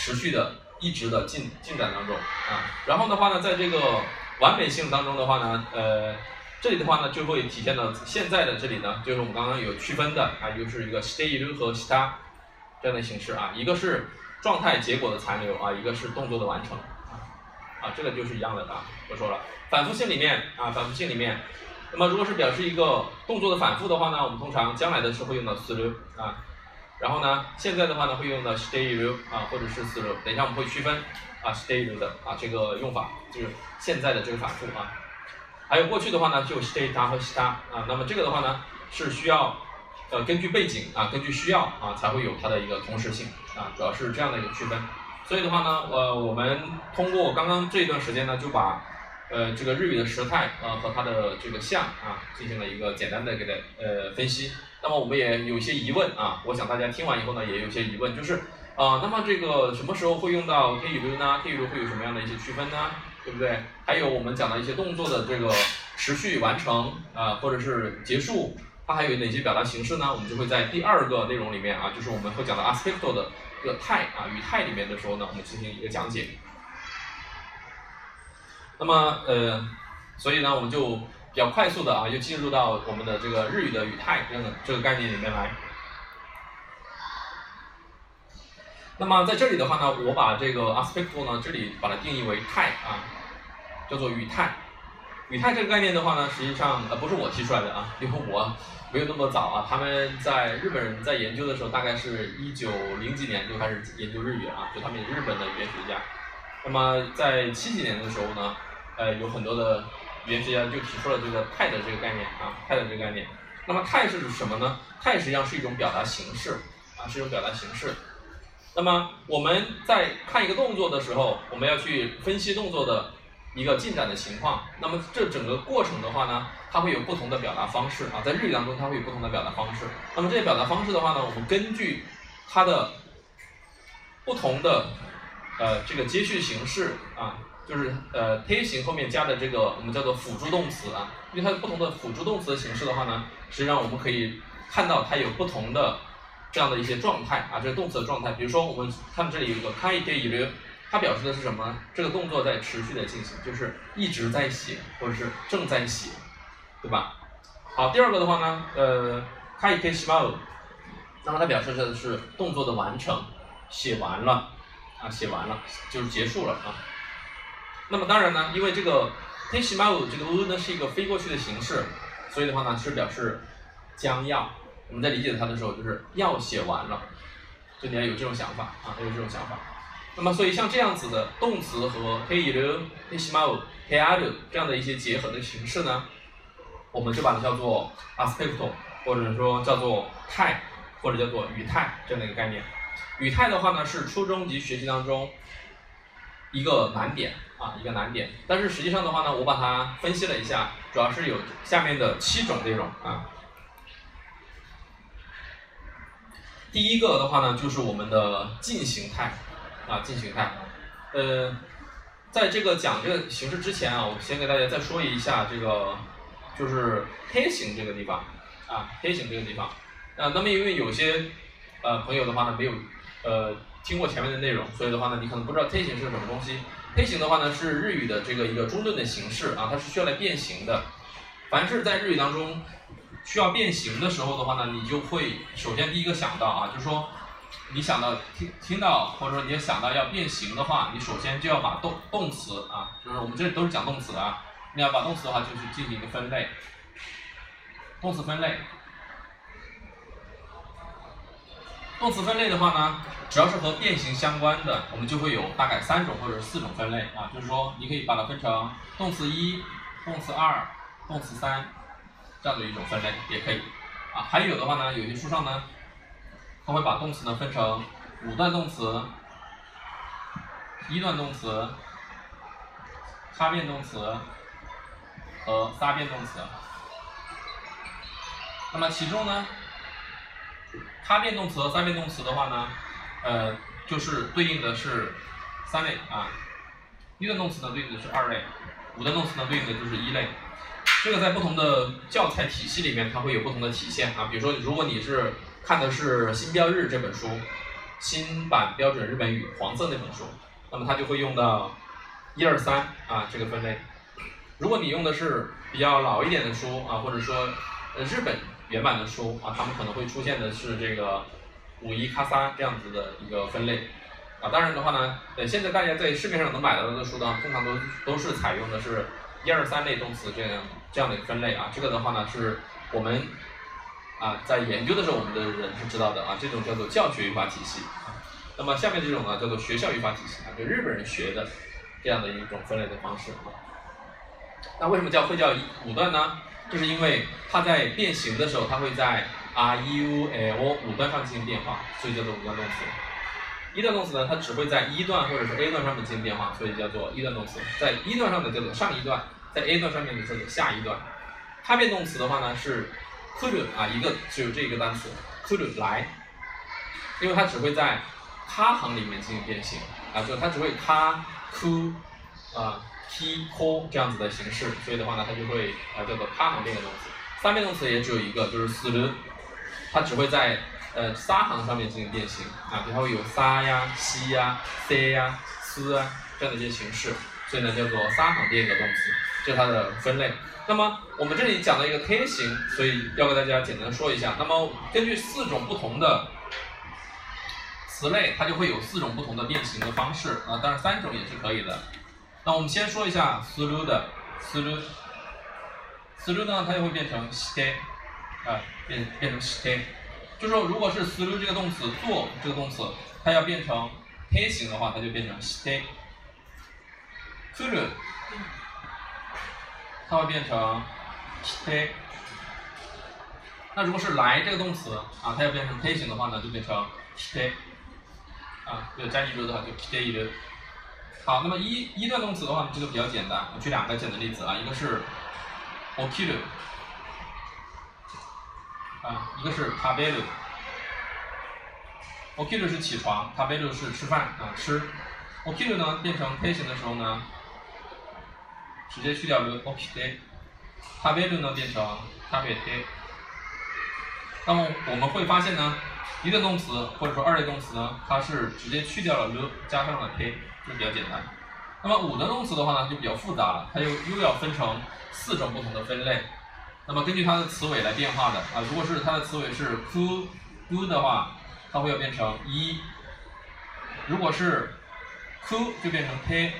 持续的、一直的进进展当中啊，然后的话呢，在这个完美性当中的话呢，呃，这里的话呢就会体现到现在的这里呢，就是我们刚刚有区分的啊，就是一个 stay 和 sta 这样的形式啊，一个是状态结果的残留啊，一个是动作的完成啊，这个就是一样的啊，不说了，反复性里面啊，反复性里面，那么如果是表示一个动作的反复的话呢，我们通常将来的时候会用到 s l 啊。然后呢，现在的话呢会用到 stay 啊，或者是 slow。等一下我们会区分啊 stay 的啊这个用法，就是现在的这个反复啊。还有过去的话呢，就 stay 它和 sta 啊。那么这个的话呢是需要呃根据背景啊，根据需要啊才会有它的一个同时性啊，主要是这样的一个区分。所以的话呢，呃我们通过刚刚这一段时间呢，就把呃这个日语的时态啊和它的这个像啊进行了一个简单的给它呃分析。那么我们也有一些疑问啊，我想大家听完以后呢，也有些疑问，就是啊，那么这个什么时候会用到 T 语流呢？T 语流会有什么样的一些区分呢？对不对？还有我们讲的一些动作的这个持续完成啊，或者是结束，它还有哪些表达形式呢？我们就会在第二个内容里面啊，就是我们会讲到 aspecto 的这个态啊语态里面的时候呢，我们进行一个讲解。那么呃，所以呢，我们就。比较快速的啊，又进入到我们的这个日语的语态这个这个概念里面来。那么在这里的话呢，我把这个 aspectual 呢，这里把它定义为态啊，叫做语态。语态这个概念的话呢，实际上呃不是我提出来的啊，因为我没有那么早啊。他们在日本人在研究的时候，大概是一九零几年就开始研究日语啊，就他们日本的语言学家。那么在七几年的时候呢，呃有很多的。语言学家就提出了这个态的这个概念啊，态的这个概念。那么态是指什么呢？态实际上是一种表达形式啊，是一种表达形式。那么我们在看一个动作的时候，我们要去分析动作的一个进展的情况。那么这整个过程的话呢，它会有不同的表达方式啊，在日语当中它会有不同的表达方式。那么这些表达方式的话呢，我们根据它的不同的呃这个接续形式啊，就是呃贴形后面加的这个我们叫做辅助动词啊，因为它有不同的辅助动词的形式的话呢，实际上我们可以看到它有不同的这样的一些状态啊，这个动词的状态。比如说我们看这里有一个开一点一留，它表示的是什么？这个动作在持续的进行，就是一直在写或者是正在写，对吧？好，第二个的话呢，呃，开一点西马那么它表示的是动作的完成，写完了啊，写完了就是结束了啊。那么当然呢，因为这个 t e s h i m a u 这个 u 呢是一个飞过去的形式，所以的话呢是表示将要。我们在理解它的时候，就是要写完了，就你要有这种想法啊，要有这种想法。那么所以像这样子的动词和 he i r u he s h i m a u he a r u 这样的一些结合的形式呢，我们就把它叫做 aspecto，或者说叫做态。或者叫做语态这样的一个概念，语态的话呢是初中级学习当中一个难点啊，一个难点。但是实际上的话呢，我把它分析了一下，主要是有下面的七种内容啊。第一个的话呢，就是我们的进行态啊，进行态。呃，在这个讲这个形式之前啊，我先给大家再说一下这个，就是黑形这个地方啊，黑形这个地方。啊，那么因为有些呃朋友的话呢，没有呃听过前面的内容，所以的话呢，你可能不知道 t 形是什么东西。t 形的话呢，是日语的这个一个中顿的形式啊，它是需要来变形的。凡是在日语当中需要变形的时候的话呢，你就会首先第一个想到啊，就是说你想到听听到或者说你要想到要变形的话，你首先就要把动动词啊，就是我们这里都是讲动词的啊，你要把动词的话就是进行一个分类，动词分类。动词分类的话呢，只要是和变形相关的，我们就会有大概三种或者四种分类啊，就是说你可以把它分成动词一、动词二、动词三这样的一种分类也可以啊。还有的话呢，有些书上呢，它会把动词呢分成五段动词、一段动词、他变动词和仨变动词。那么其中呢？他变动词和三变动词的话呢，呃，就是对应的是三类啊，一段动词呢对应的是二类，五段动词呢对应的就是一类。这个在不同的教材体系里面，它会有不同的体现啊。比如说，如果你是看的是《新标日》这本书，新版标准日本语黄色那本书，那么它就会用到一二三啊这个分类。如果你用的是比较老一点的书啊，或者说呃日本。原版的书啊，他们可能会出现的是这个五一卡三这样子的一个分类啊。当然的话呢，呃，现在大家在市面上能买到的书呢，通常都都是采用的是一二三类动词这样这样的一个分类啊。这个的话呢，是我们啊在研究的时候，我们的人是知道的啊。这种叫做教学语法体系。那么下面这种呢，叫做学校语法体系啊，就日本人学的这样的一种分类的方式。那为什么叫会叫五段呢？就是因为它在变形的时候，它会在 r u l 五段上进行变化，所以叫做五段动词。一段动词呢，它只会在一段或者是 a 段上面进行变化，所以叫做一段动词。在一段上的叫做上一段，在 a 段上面的叫做下一段。它变动词的话呢是 could 啊，一个只有这一个单词 could 来，因为它只会在它行里面进行变形啊，就它只会它 could 啊。t c 这样子的形式，所以的话呢，它就会啊叫做他行变的动词。三变动词也只有一个，就是する，它只会在呃三行上面进行变形啊，它会有さ呀、西呀、せ呀、す啊这样的一些形式，所以呢叫做三行变的动词， 这是它的分类。那么我们这里讲了一个 K 形，所以要给大家简单说一下。那么根据四种不同的词类，它就会有四种不同的变形的方式啊，当然三种也是可以的。那我们先说一下する的する，する呢，它就会变成して，啊，变变成して，就说如果是する这个动词做这个动词，它要变成偏形的话，它就变成して。 来る，它会变成して。 那如果是来这个动词啊，它要变成 K 型的话呢，就变成 K，啊，有加一る的话就 K 一る。好，那么一一段动词的话，这个比较简单，我举两个简单例子啊，一个是 okiru，啊，一个是 taberu。okiru 是起床，taberu 是吃饭啊吃。okiru 呢变成 K 型的时候呢， 直接去掉了 okite，taberu 呢变成 t a b e t。那么我们会发现呢，一类动词或者说二类动词呢，它是直接去掉了 l 加上了 k，就比较简单。那么五的动词的话呢，就比较复杂了，它又又要分成四种不同的分类。那么根据它的词尾来变化的啊，如果是它的词尾是 ku u 的话，它会要变成一；如果是 ku 就变成 k；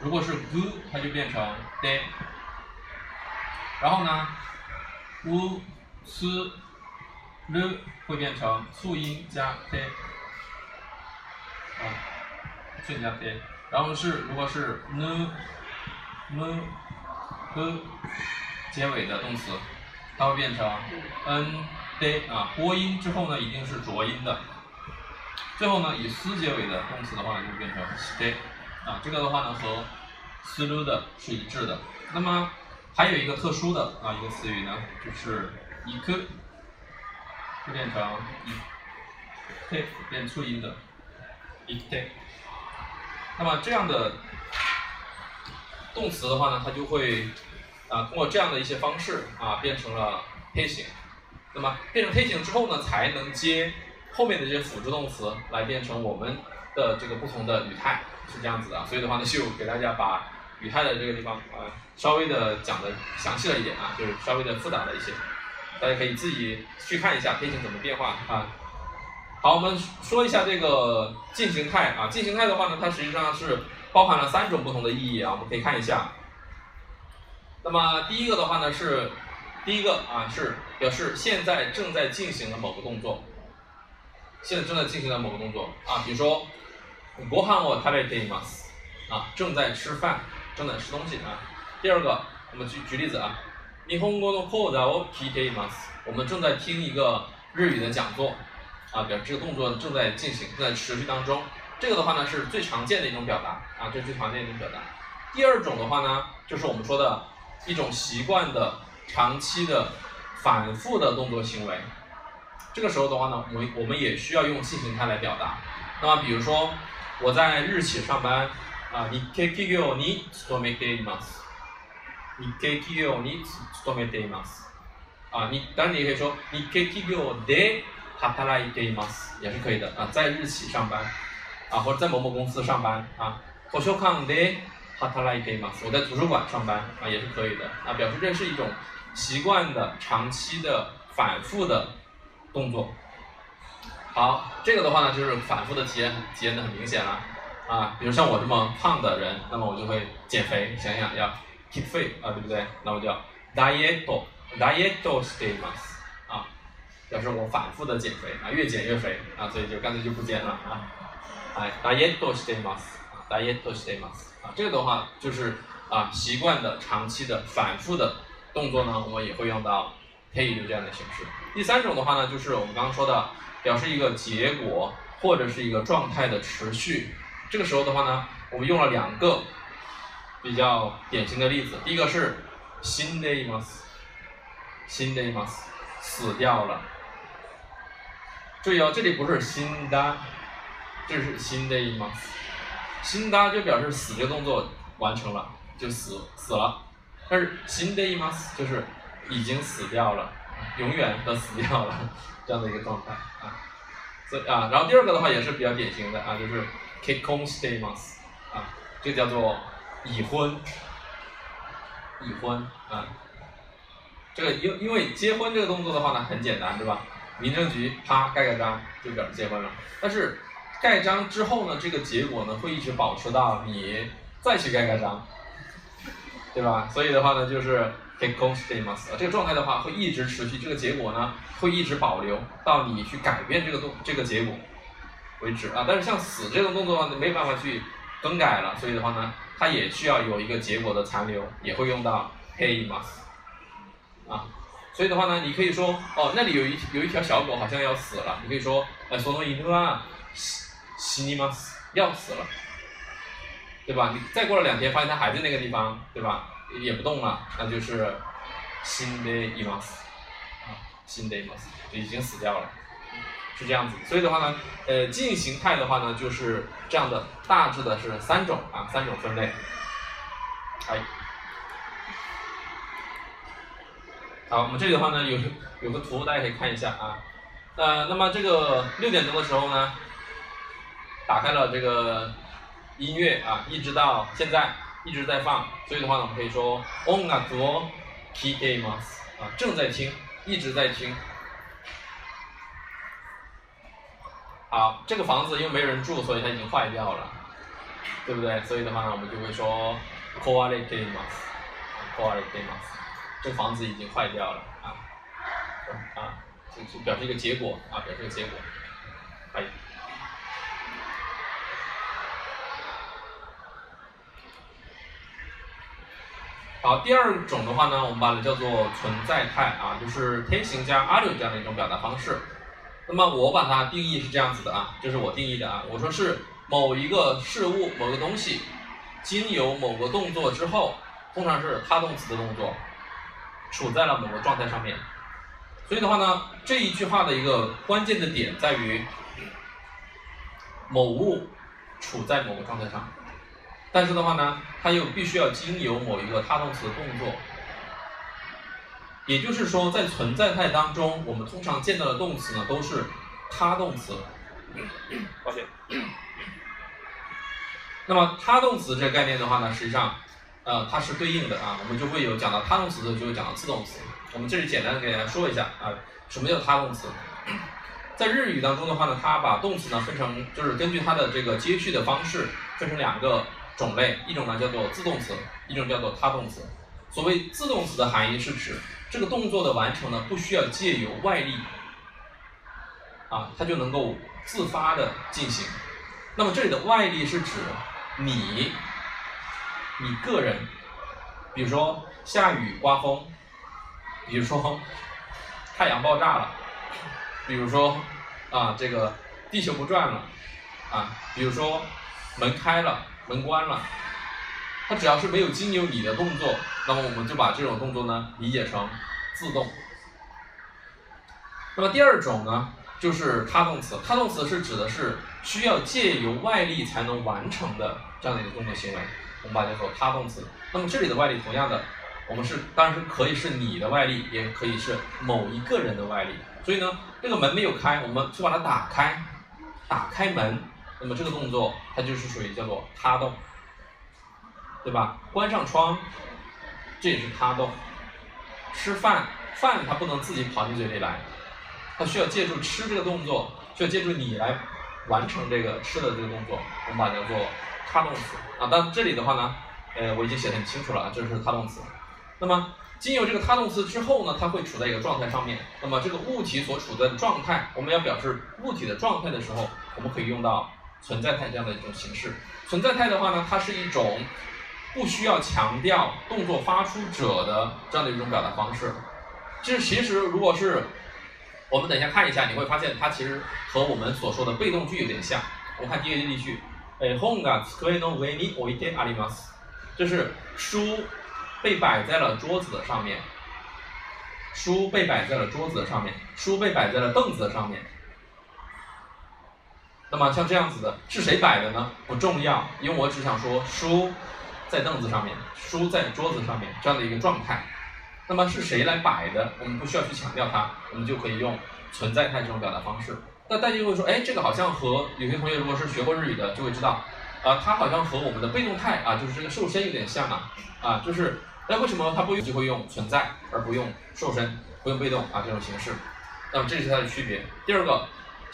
如果是 gu 它就变成 de。然后呢，u s l 会变成促音加 k，啊，促音加 k，然后是如果是 n m h 结尾的动词，它会变成 n d 啊，播音之后呢一定是浊音的，最后呢以 s 结尾的动词的话就变成 stay，啊，这个的话呢和 s l 的是一致的。那么还有一个特殊的啊一个词语呢，就是一颗。就变成一 t 变促音的一 t 那么这样的动词的话呢，它就会啊通过这样的一些方式啊变成了 K 型。那么变成 K 型之后呢，才能接后面的这些辅助动词来变成我们的这个不同的语态，是这样子的。所以的话呢，就给大家把语态的这个地方啊稍微的讲的详细了一点啊，就是稍微的复杂了一些。大家可以自己去看一下贴形怎么变化啊。好，我们说一下这个进行态啊。进行态的话呢，它实际上是包含了三种不同的意义啊。我们可以看一下。那么第一个的话呢是，第一个啊是表示现在正在进行的某个动作，现在正在进行的某个动作啊。比如说，ご飯を食べています啊，正在吃饭，正在吃东西啊。第二个，我们举举例子啊。日本語の講座を聞いています。我们正在听一个日语的讲座，啊，表示这个动作正在进行，正在持续当中。这个的话呢是最常见的一种表达，啊，这是最常见的一种表达。第二种的话呢，就是我们说的一种习惯的、长期的、反复的动作行为。这个时候的话呢，我们我们也需要用进行态来表达。那么比如说 我在日企上班，啊，日系企業に勤めています。日系企業に勤めています。啊，你当然你也可以说日系企業で働いています，也是可以的啊，在日企上班啊，或者在某某公司上班啊。図書館で働いています，我在图书馆上班啊，也是可以的啊，表示这是一种习惯的、长期的、反复的动作。 好，这个的话呢，就是反复的体验，体验的很明显了啊。比如像我这么胖的人，那么我就会减肥，想想要。keep fit 啊，对不对？那我叫 diet，diet stay mas 啊，表示我反复的减肥啊，越减越肥啊，所以就干脆就不减了啊。哎，diet stay mas 啊，diet stay mas 啊，这个的话就是啊，习惯的、长期的、反复的动作呢，我们也会用到 he 的这样的形式。第三种的话呢，就是我们刚刚说的，表示一个结果或者是一个状态的持续。这个时候的话呢，我们用了两个。比较典型的例子，第一个是新的一 mas，新的一 mas 死掉了。注意哦，这里不是新的，这是新的一 mas，新的就表示死这个动作完成了，就死死了。但是新的一 mas 就是已经死掉了，永远的死掉了 这样的一个状态啊。所以啊，然后第二个的话也是比较典型的啊，就是 kekon stay mas 啊，这叫做。已婚，已婚啊，这个因因为结婚这个动作的话呢很简单对吧？民政局啪盖个章就表示结婚了。但是盖章之后呢，这个结果呢会一直保持到你再去盖个章，对吧？所以的话呢就是 k e k o n s t a y m a s 这个状态的话会一直持续，这个结果呢会一直保留到你去改变这个动这个结果为止啊。但是像死这种动作呢没办法去更改了，所以的话呢。它也需要有一个结果的残留，也会用到 he mas，啊， 所以的话呢，你可以说哦，那里有一有一条小狗好像要死了，你可以说呃，その犬は死死にます，要死了，对吧？你再过了两天，发现它还在那个地方，对吧？ 也不动了，那就是死んでいます，啊，死んでいます，就已经死掉了。是这样子，所以的话呢，呃，近形态的话呢，就是这样的，大致的是三种啊，三种分类。哎，好，我们这里的话呢，有有个图，大家可以看一下啊。呃，那么这个六点钟的时候呢，打开了这个音乐啊，一直到现在 一直在放，所以的话呢，我们可以说音楽を聴いています啊，正在听，一直在听。好，这个房子因为没人住，所以它已经坏掉了，对不对？所以的话呢，我们就会说壊れています，壊れています。这个房子已经坏掉了啊，啊，就就表示一个结果啊，表示一个结果。哎。 好，第二种的话呢，我们把它叫做存在态啊，就是天行加 are 这样的一种表达方式。那么我把它定义是这样子的啊，这是我定义的啊，我说是某一个事物、某个东西，经由某个动作之后，通常是他动词的动作，处在了某个状态上面。所以的话呢，这一句话的一个关键的点在于，某物处在某个状态上，但是的话呢，它又必须要经由某一个他动词的动作。也就是说，在存在态当中，我们通常见到的动词呢，都是他动词。抱歉。那么他动词这个概念的话呢，实际上，呃，它是对应的啊，我们就会有讲到他动词的，就会讲到次动词。我们这里简单的给大家说一下啊，什么叫他动词？在日语当中的话呢，它把动词呢分成，就是根据它的这个接续的方式，分成两个种类，一种呢叫做自动词，一种叫做他动词。所谓自动词的含义是指这个动作的完成呢，不需要借由外力，啊，它就能够自发的进行。那么这里的外力是指你，你个人，比如说下雨刮风，比如说太阳爆炸了，比如说啊这个地球不转了，啊，比如说门开了，门关了。它只要是没有经由你的动作，那么我们就把这种动作呢理解成自动。那么第二种呢，就是他动词。他动词是指的是需要借由外力才能完成的这样的一个动作行为，我们把它叫做他动词。那么这里的外力，同样的，我们是当然是可以是你的外力，也可以是某一个人的外力。所以呢，这个门没有开，我们去把它打开，打开门，那么这个动作它就是属于叫做他动。对吧？关上窗，这也是他动。吃饭，饭它不能自己跑进嘴里来，它需要借助吃这个动作，需要借助你来完成这个吃的这个动作，我们把它叫做他动词啊。但这里的话呢，呃，我已经写的很清楚了，这是他动词。那么经由这个他动词之后呢，它会处在一个状态上面。那么这个物体所处的状态，我们要表示物体的状态的时候，我们可以用到存在态这样的一种形式。存在态的话呢，它是一种。不需要强调动作发出者的这样的一种表达方式，就是其实如果是我们等一下看一下，你会发现它其实和我们所说的被动句有点像。我们看第一个例句，诶，本が机の上に置いてあります，就是书被摆在了桌子的上面，书被摆在了桌子的上面，书被摆在了凳子的上面。 那么像这样子的，是谁摆的呢？不重要，因为我只想说书。在凳子上面，书在桌子上面这样的一个状态，那么是谁来摆的？我们不需要去强调它，我们就可以用存在态这种表达方式。那大家就会说，哎，这个好像和有些同学如果是学过日语的就会知道，啊，它好像和我们的被动态啊，就是这个受身有点像啊，啊，就是那为什么它不用就会用存在而不用受身，不用被动啊这种形式？那么这是它的区别。第二个，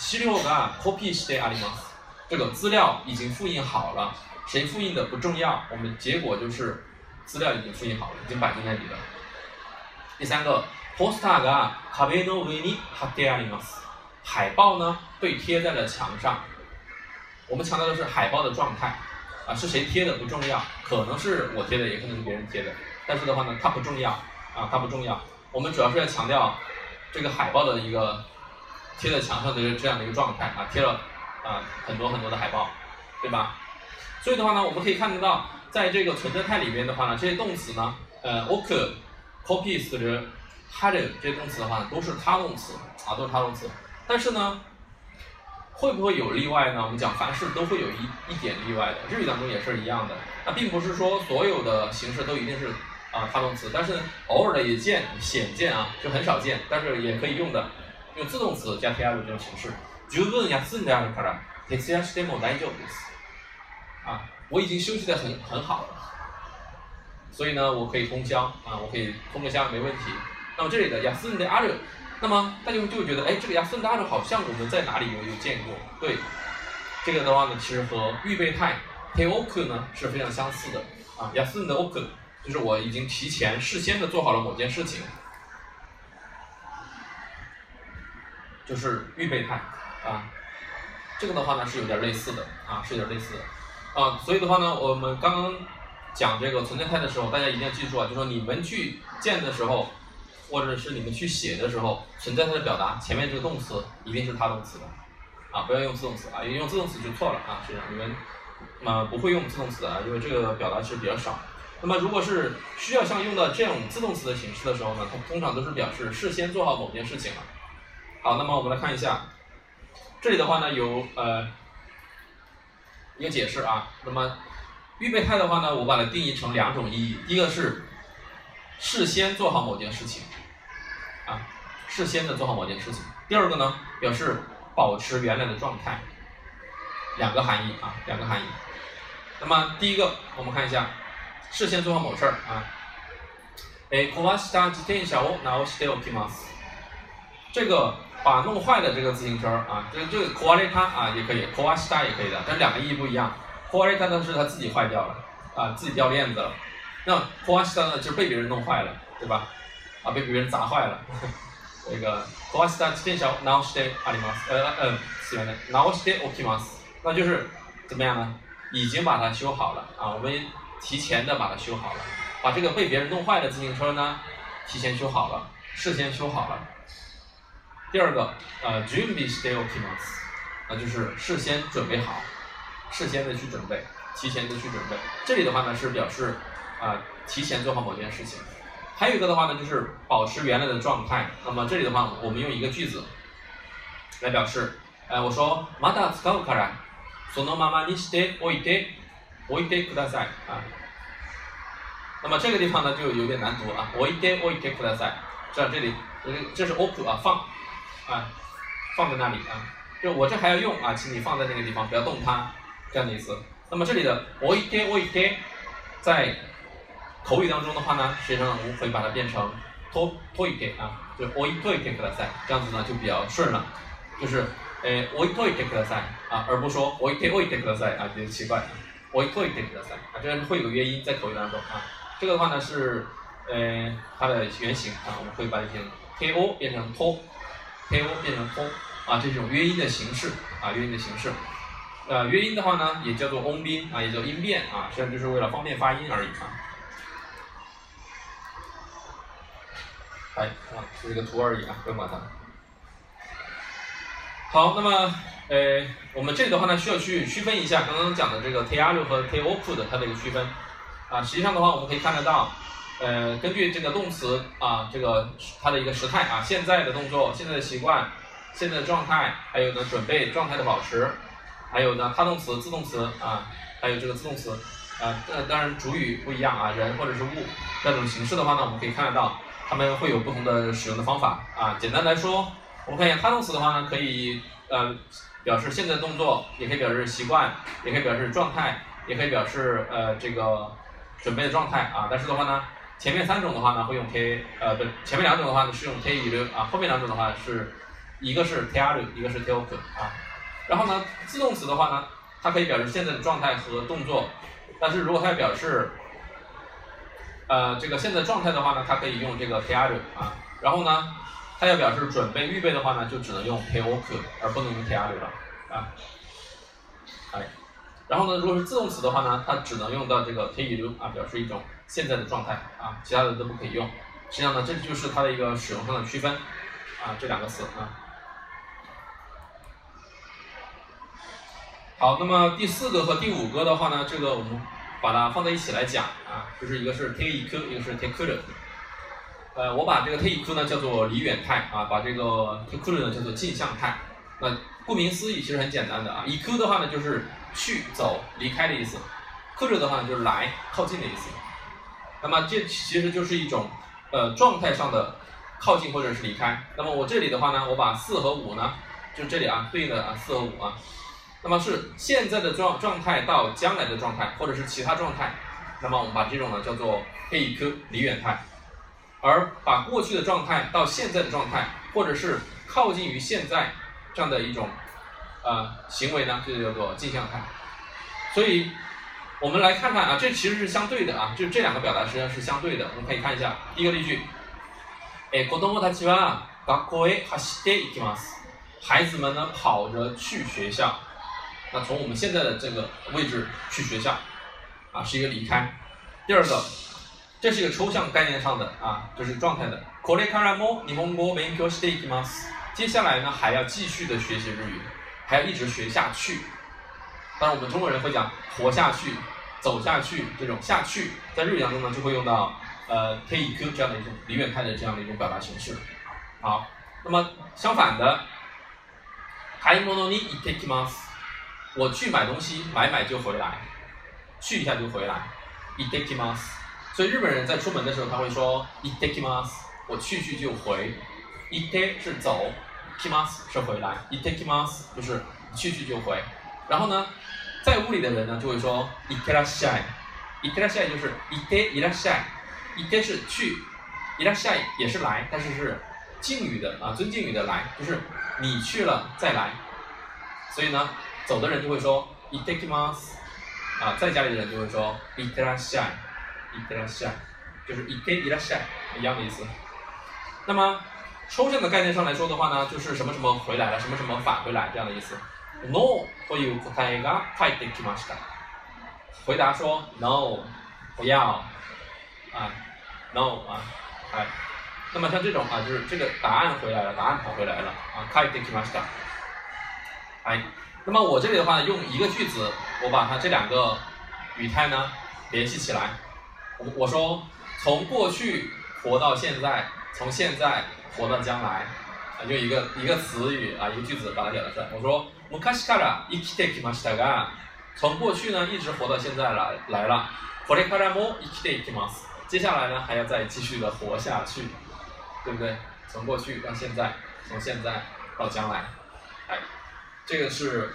資料がコピーしてあります。这个资料已经复印好了。谁复印的不重要，我们结果就是资料已经复印好了，已经摆在那里了。第三个，poster が壁の上に貼ってあります。海报呢被贴在了墙上。我们强调的是海报的状态，啊，是谁贴的不重要，可能是我贴的，也可能是别人贴的，但是的话呢，它不重要，啊，它不重要。 我们主要是要强调这个海报的一个 贴在墙上的这样的一个状态啊，贴了啊很多很多的海报，对吧？所以的话呢，我们可以看得到，在这个存在态里面的话呢，这些动词呢，呃，occur、copies 或者 had 这些动词的话，都是他动词啊，都是他动词。但是呢，会不会有例外呢？我们讲凡事都会有一一点例外的，日语当中也是一样的。那并不是说所有的形式都一定是啊他动词，但是偶尔的也见显见啊，就很少见，但是也可以用的，用自动词加 t r 这种形式。十分休んであるから徹夜しても大丈夫です。啊，我已经休息的很很好了，所以呢，我可以通宵啊，我可以通个宵没问题。那么这里的休んである，那么大家就会觉得，哎，这个休んである好像我们在哪里有有见过？对，这个的话呢，其实和预备态 t e o k 呢是非常相似的啊。休んでおく就是我已经提前事先的做好了某件事情， 就是预备态啊。这个的话呢是有点类似的啊，是有点类似的。啊，所以的话呢，我们刚刚讲这个存在态的时候，大家一定要记住啊，就说你们去见的时候，或者是你们去写的时候，存在态的表达前面这个动词一定是他动词的，啊，不要用自动词啊，因为用自动词就错了啊，实际上你们啊不会用自动词啊，因为这个表达是比较少。那么如果是需要像用到这种自动词的形式的时候呢，它通常都是表示事先做好某件事情了。好，那么我们来看一下，这里的话呢有呃。一个解释啊，那么预备态的话呢，我把它定义成两种意义。第一个是事先做好某件事情，啊，事先的做好某件事情。第二个呢，表示保持原来的状态，两个含义啊，两个含义。那么第一个，我们看一下，事先做好某事儿啊。哎，壊した自転車を直しておきます。这个。 把弄坏的这个自行车啊，这这个壊れた啊也可以，壊した也可以的，但两个意义不一样。壊れた呢是他自己坏掉了啊，自己掉链子了。那壊した呢就是被别人弄坏了，对吧？啊，被别人砸坏了。这个壊した自転車直してあります。呃呃，是原来直しておきます。那就是怎么样呢？已经把它修好了啊，我们提前的把它修好了，把这个被别人弄坏的自行车呢提前修好了，事先修好了。 第二个，呃準備しておきます，那就是事先准备好，事先的去准备，提前的去准备。这里的话呢是表示啊提前做好某件事情。还有一个的话呢就是保持原来的状态。那么这里的话，我们用一个句子来表示，哎，我说まだ使うから、そのままにしておいて、おいてください啊。那么这个地方呢就有点难读啊，おいておいてください。这这里，这是 oku 啊放。 啊，放在那里啊，就我这还要用啊，请你放在那个地方，不要动它，这样的意思。那么这里的我一天我一天，在口语当中的话呢，实际上我们可以把它变成拖拖一天啊，就我一拖一天给它塞，这样子呢就比较顺了。就是诶，我一拖一天给它塞啊，而不是说我一天我一天给它塞啊，觉得奇怪。我一拖一天给它塞啊，这样会有个原因在口语当中啊。这个的话呢是呃它的原型啊，我们会把这些 k o 变成 to。K o 变成 o 啊，这种约音的形式啊，约音的形式。呃，约音的话呢，也叫做音宾啊，也叫音变啊，实际上就是为了方便发音而已啊。哎啊，是一个图而已啊，不用管它。好，那么呃，我们这里的话呢，需要去区分一下刚刚讲的这个 t a r u 和 t o p 的它的一个区分啊。实际上的话，我们可以看得到。呃，根据这个动词啊，这个它的一个时态啊，现在的动作、现在的习惯、现在的状态，还有呢准备状态的保持，还有呢他动词、自动词啊，还有这个自动词啊，这当然主语不一样啊，人或者是物那种形式的话呢，我们可以看得到，他们会有不同的使用的方法啊。简单来说，我们看一下他动词的话呢，可以呃表示现在动作，也可以表示习惯，也可以表示状态，也可以表示呃这个准备的状态啊。但是的话呢。前面三种的话呢，会用 k，呃，不，前面两种的话呢是用 t 一流啊，后面两种的话是一个是 t r 一个是 t o k 啊。然后呢，自动词的话呢，它可以表示现在的状态和动作，但是如果它要表示呃这个现在状态的话呢，它可以用这个 t r 啊。然后呢，它要表示准备预备的话呢，就只能用 t o k 而不能用 t r 了啊。哎，然后呢，如果是自动词的话呢，它只能用到这个 t 一流啊，表示一种。现在的状态啊，其他的都不可以用。 实际上呢，这就是它的一个使用上的区分啊，这两个词啊。好，那么第四个和第五个的话呢，这个我们把它放在一起来讲啊，就是一个是 take 一 q，一个是 take くる。呃，我把这个 take 一 q 呢叫做离远态啊，把这个 take くる呢叫做近向态。那顾名思义，其实很简单的啊，一 q 的话呢就是去、走、离开的意思，くる的话呢就是来、靠近的意思。 那么这其实就是一种呃状态上的靠近或者是离开。那么我这里的话呢，我把四和五呢，就这里啊对应的啊四和五啊。那么是现在的状状态到将来的状态，或者是其他状态，那么我们把这种呢叫做黑一颗离远态，而把过去的状态到现在的状态，或者是靠近于现在这样的一种呃行为呢，就叫做镜像态。所以我们来看看啊，这其实是相对的啊，就这两个表达实际上是相对的。我们可以看一下第一个例句，え子供たちは学校へ走っていきます。孩子们呢跑着去学校。那从我们现在的这个位置去学校，啊，是一个离开。第二个，这是一个抽象概念上的啊，这是状态的。これからも日本語を勉強していきます。接下来呢，还要继续的学习日语，还要一直学下去。 当然，我们中国人会讲活下去、走下去这种下去，在日语当中呢，就会用到呃 take 这样的一种离远态的这样的一种表达形式。好，那么相反的，買い物に行ってきます。我去买东西，买买就回来，去一下就回来，itakimas。所以日本人在出门的时候，他会说 itakimas，我去去就回，ita 是走，kimas 是回来，itakimas 就是去去就回。 然后呢，在屋里的人呢就会说 itarashai，itarashai 就是 ita irashai，ita 是去，irashai 也是来，但是是敬语的啊，尊敬语的来，就是你去了再来。所以呢。走的人就会说 itakimas，啊，在家里的人就会说 itarashai，itarashai，就是 ita irashai 一样的意思。那么抽象的概念上来说的话呢，就是什么什么回来了，什么什么返回来这样的意思。No という答えが返ってきました。回答说 no，不要，啊，no 啊，哎，那么像这种啊，就是这个答案回来了，答案跑回来了啊，返ってきました。哎。那么我这里的话呢，用一个句子，我把它这两个语态呢联系起来。我我说从过去活到现在，从现在活到将来，啊，用一个一个词语啊，一个句子把它表达出来。我说 昔から生きてきましたが，从过去呢一直活到现在来来了。これからも生きていきます。接下来呢还要再继续的活下去，对不对？从过去到现在，从现在到将来，哎。这个是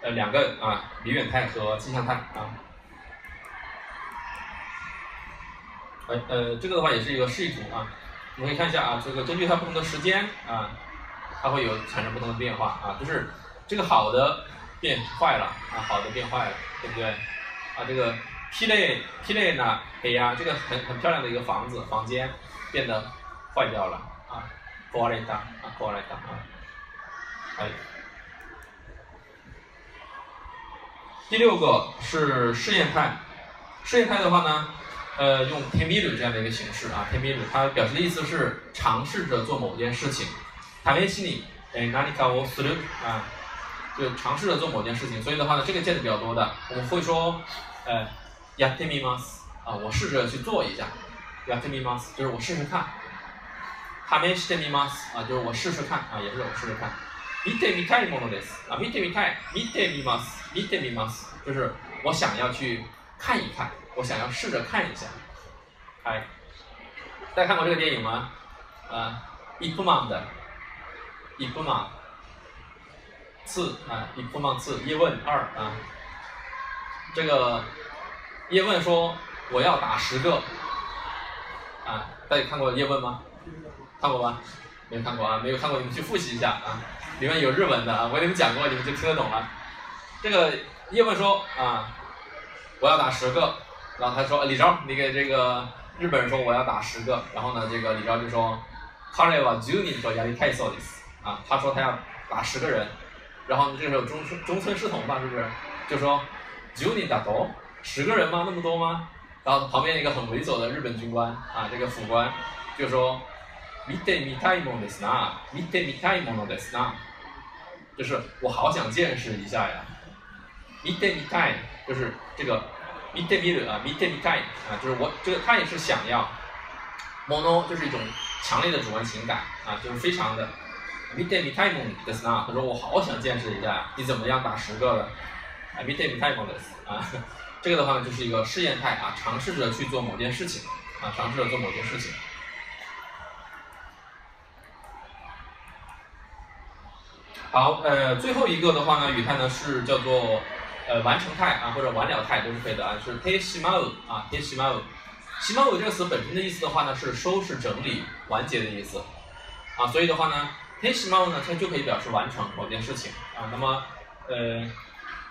呃两个啊离远态和镜像态啊，呃呃这个的话也是一个示意图啊，我们可以看一下啊，这个根据它不同的时间啊，它会有产生不同的变化啊，就是 这个好的变坏了啊，好的变坏了，对不对？啊这个 P 类 P 类呢，哎呀，这个很很漂亮的一个房子房间变得坏掉了啊，壊れた啊壊れた啊，哎。第六个是试验态，试验态的话呢，呃，用 temiru 这样的一个形式啊，temiru 它表示的意思是尝试着做某件事情，試しにえ何かをする啊， 就尝试着做某件事情，所以的话呢，这个见的比较多的，我们会说呃やってみます啊，我试着去做一下，やってみます就是我试试看，試してみます啊，就是我试试看啊，也是我试试看。見てみたいものです啊，見てみたい，見てみます，見てみます，就是我想要去看一看，我想要试着看一下。哎，大家看过这个电影吗？啊，一布曼的，一布曼， 次啊，一布曼次，叶问二啊。这个叶问说我要打十个，啊，大家看过叶问吗？看过吗？没有看过啊，没有看过你们去复习一下啊。里面有日文的啊，我给你们讲过，你们就听得懂了。这个叶问说啊，我要打十个，然后他说李钊，你给这个日本人说我要打十个，然后呢，这个李钊就说，彼は十人とやりたいそうです。啊，他说他要打十个人， 然后这时候中村中村侍童吧，是不是？就说十人打多，十个人吗？那么多吗？然后旁边一个很猥琐的日本军官啊，这个副官 就说見てみたいものですな，見てみたいものですな，就是我好想见识一下呀。見てみたい就是这个見てみる啊，見てみたい啊，就是我这个他也是想要。もの就是一种强烈的主观情感啊，就是非常的。 見てみたいものですな，他说我好想见识一下，你怎么样打十个的？啊，見てみたいものです啊，这个的话呢就是一个试验态啊，尝试着去做某件事情啊，尝试着做某件事情。好，呃，最后一个的话呢，语态呢是叫做呃完成态啊，或者完了态都是可以的啊，是 te shimau 啊，te shimau。shimau 这个词本身的意思的话呢是收拾、整理、完结的意思啊，所以的话呢 ，te shimau 呢它就可以表示完成某件事情啊。那么呃，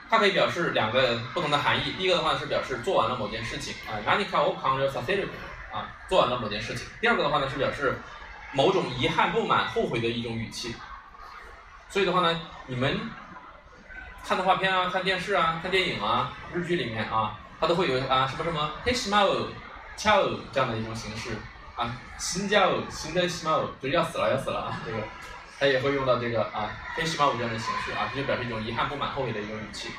它可以表示两个不同的含义。第一个的话是表示做完了某件事情啊，nanika o kanro saseru 啊，做完了某件事情。第二个的话呢是表示某种遗憾、不满、后悔的一种语气。所以的话呢，你们看动画片啊、看电视啊、看电影啊、日剧里面啊，它都会有啊什么什么 h e s h i m a o c h a o 这样的一种形式啊，新加哦，新的 h e s h i m a o 就是要死了要死了啊，这个它也会用到这个啊 h e s h i m a o 这样的形式啊，这就表示一种遗憾、不满、后悔的一种语气。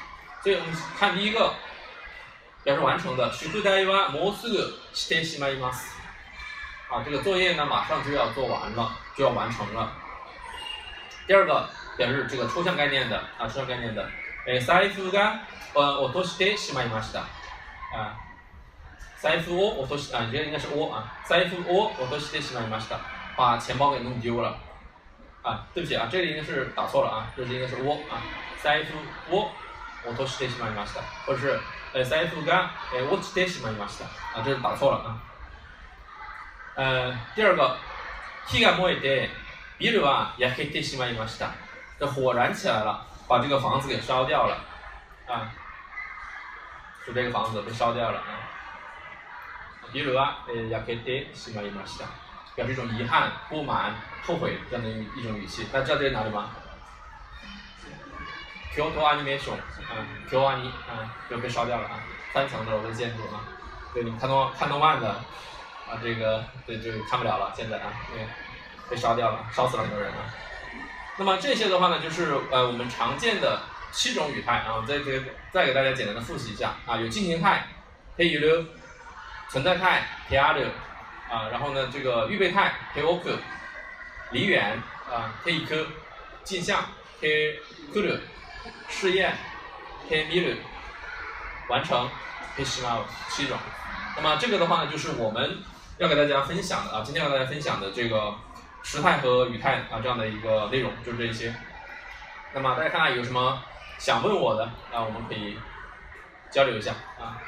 所以我们看第一个，表示完成的，宿題はもうすぐしてしまいます。啊，这个作业呢马上就要做完了，就要完成了。第二个。表示这个抽象概念的啊，抽象概念的。诶，財布が呃落としてしまいました。啊，財布を落とし啊，这个应该是我啊，財布を落としてしまいました。把钱包给弄丢了。 啊，对不起啊，这里应该是打错了啊，这里应该是我啊，財布を落としてしまいました。或者是呃財布がえ落ちてしまいました。啊，这是打错了啊。呃，第二个，火が燃えてビルは焼けてしまいました。这火燃起来了，把这个房子给烧掉了，啊，就这个房子被烧掉了啊。比如啊，呃，焼けてしまいました， 表示一种遗憾、不满、后悔这样的一种语气。大家知道这是哪里吗？Kyoto animation，啊，京都 ani，啊，就被烧掉了啊，三层楼的建筑啊，对，你看动看动漫的，啊，这个对就看不了了，现在啊，对，被烧掉了，烧死了很多人啊。那么这些的话呢，就是呃我们常见的七种语态啊，我再给再给大家简单的复习一下啊，有进行态，he you 存在态，he are 啊，然后呢这个预备态，he oku，离远啊，he iku，镜像，he kuru，试验，he miru，完成，he shimau，七种。那么这个的话呢，就是我们要给大家分享的啊，今天要大家分享的这个。时态和语态啊，这样的一个内容就是这些。那么大家看看有什么想问我的啊，我们可以交流一下啊。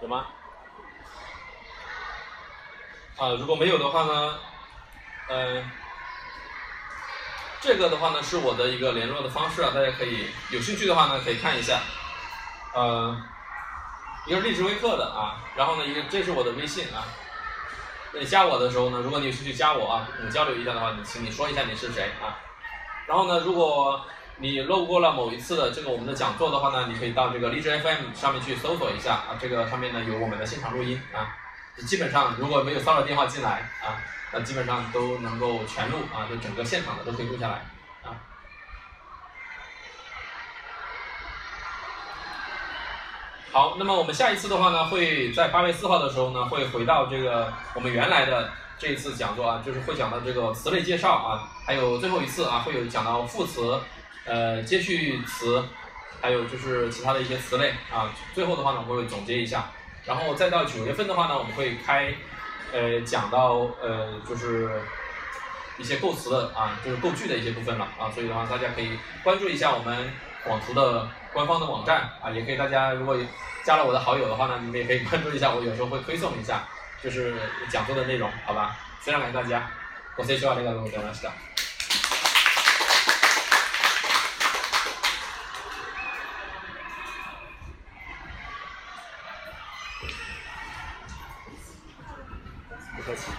有吗？啊，如果没有的话呢，嗯。这个的话呢，是我的一个联络的方式啊，大家可以有兴趣的话呢，可以看一下。呃，一个是荔枝微课的啊，然后呢，一个这是我的微信啊。那你加我的时候呢，如果你有兴趣加我啊，我们交流一下的话，你请你说一下你是谁啊。然后呢，如果你漏过了某一次的这个我们的讲座的话呢，你可以到这个荔枝 FM 上面去搜索一下啊，这个上面呢有我们的现场录音啊。基本上如果没有骚扰电话进来啊。那基本上都能够全录啊，就整个现场的都可以录下来啊。好，那么我们下一次的话呢，会在八月四号的时候呢，会回到这个我们原来的这一次讲座啊，就是会讲到这个词类介绍啊，还有最后一次啊，会有讲到副词、呃接续词，还有就是其他的一些词类啊。最后的话呢，我会总结一下，然后再到九月份的话呢，我们会开。呃，讲到呃，就是一些构词的啊，就是构句的一些部分了啊，所以的话，大家可以关注一下我们广图的官方的网站啊，也可以大家如果加了我的好友的话呢，你们也可以关注一下，我有时候会推送一下，就是讲座的内容，好吧？非常感谢大家，我是希望那个龙德老师的。客气。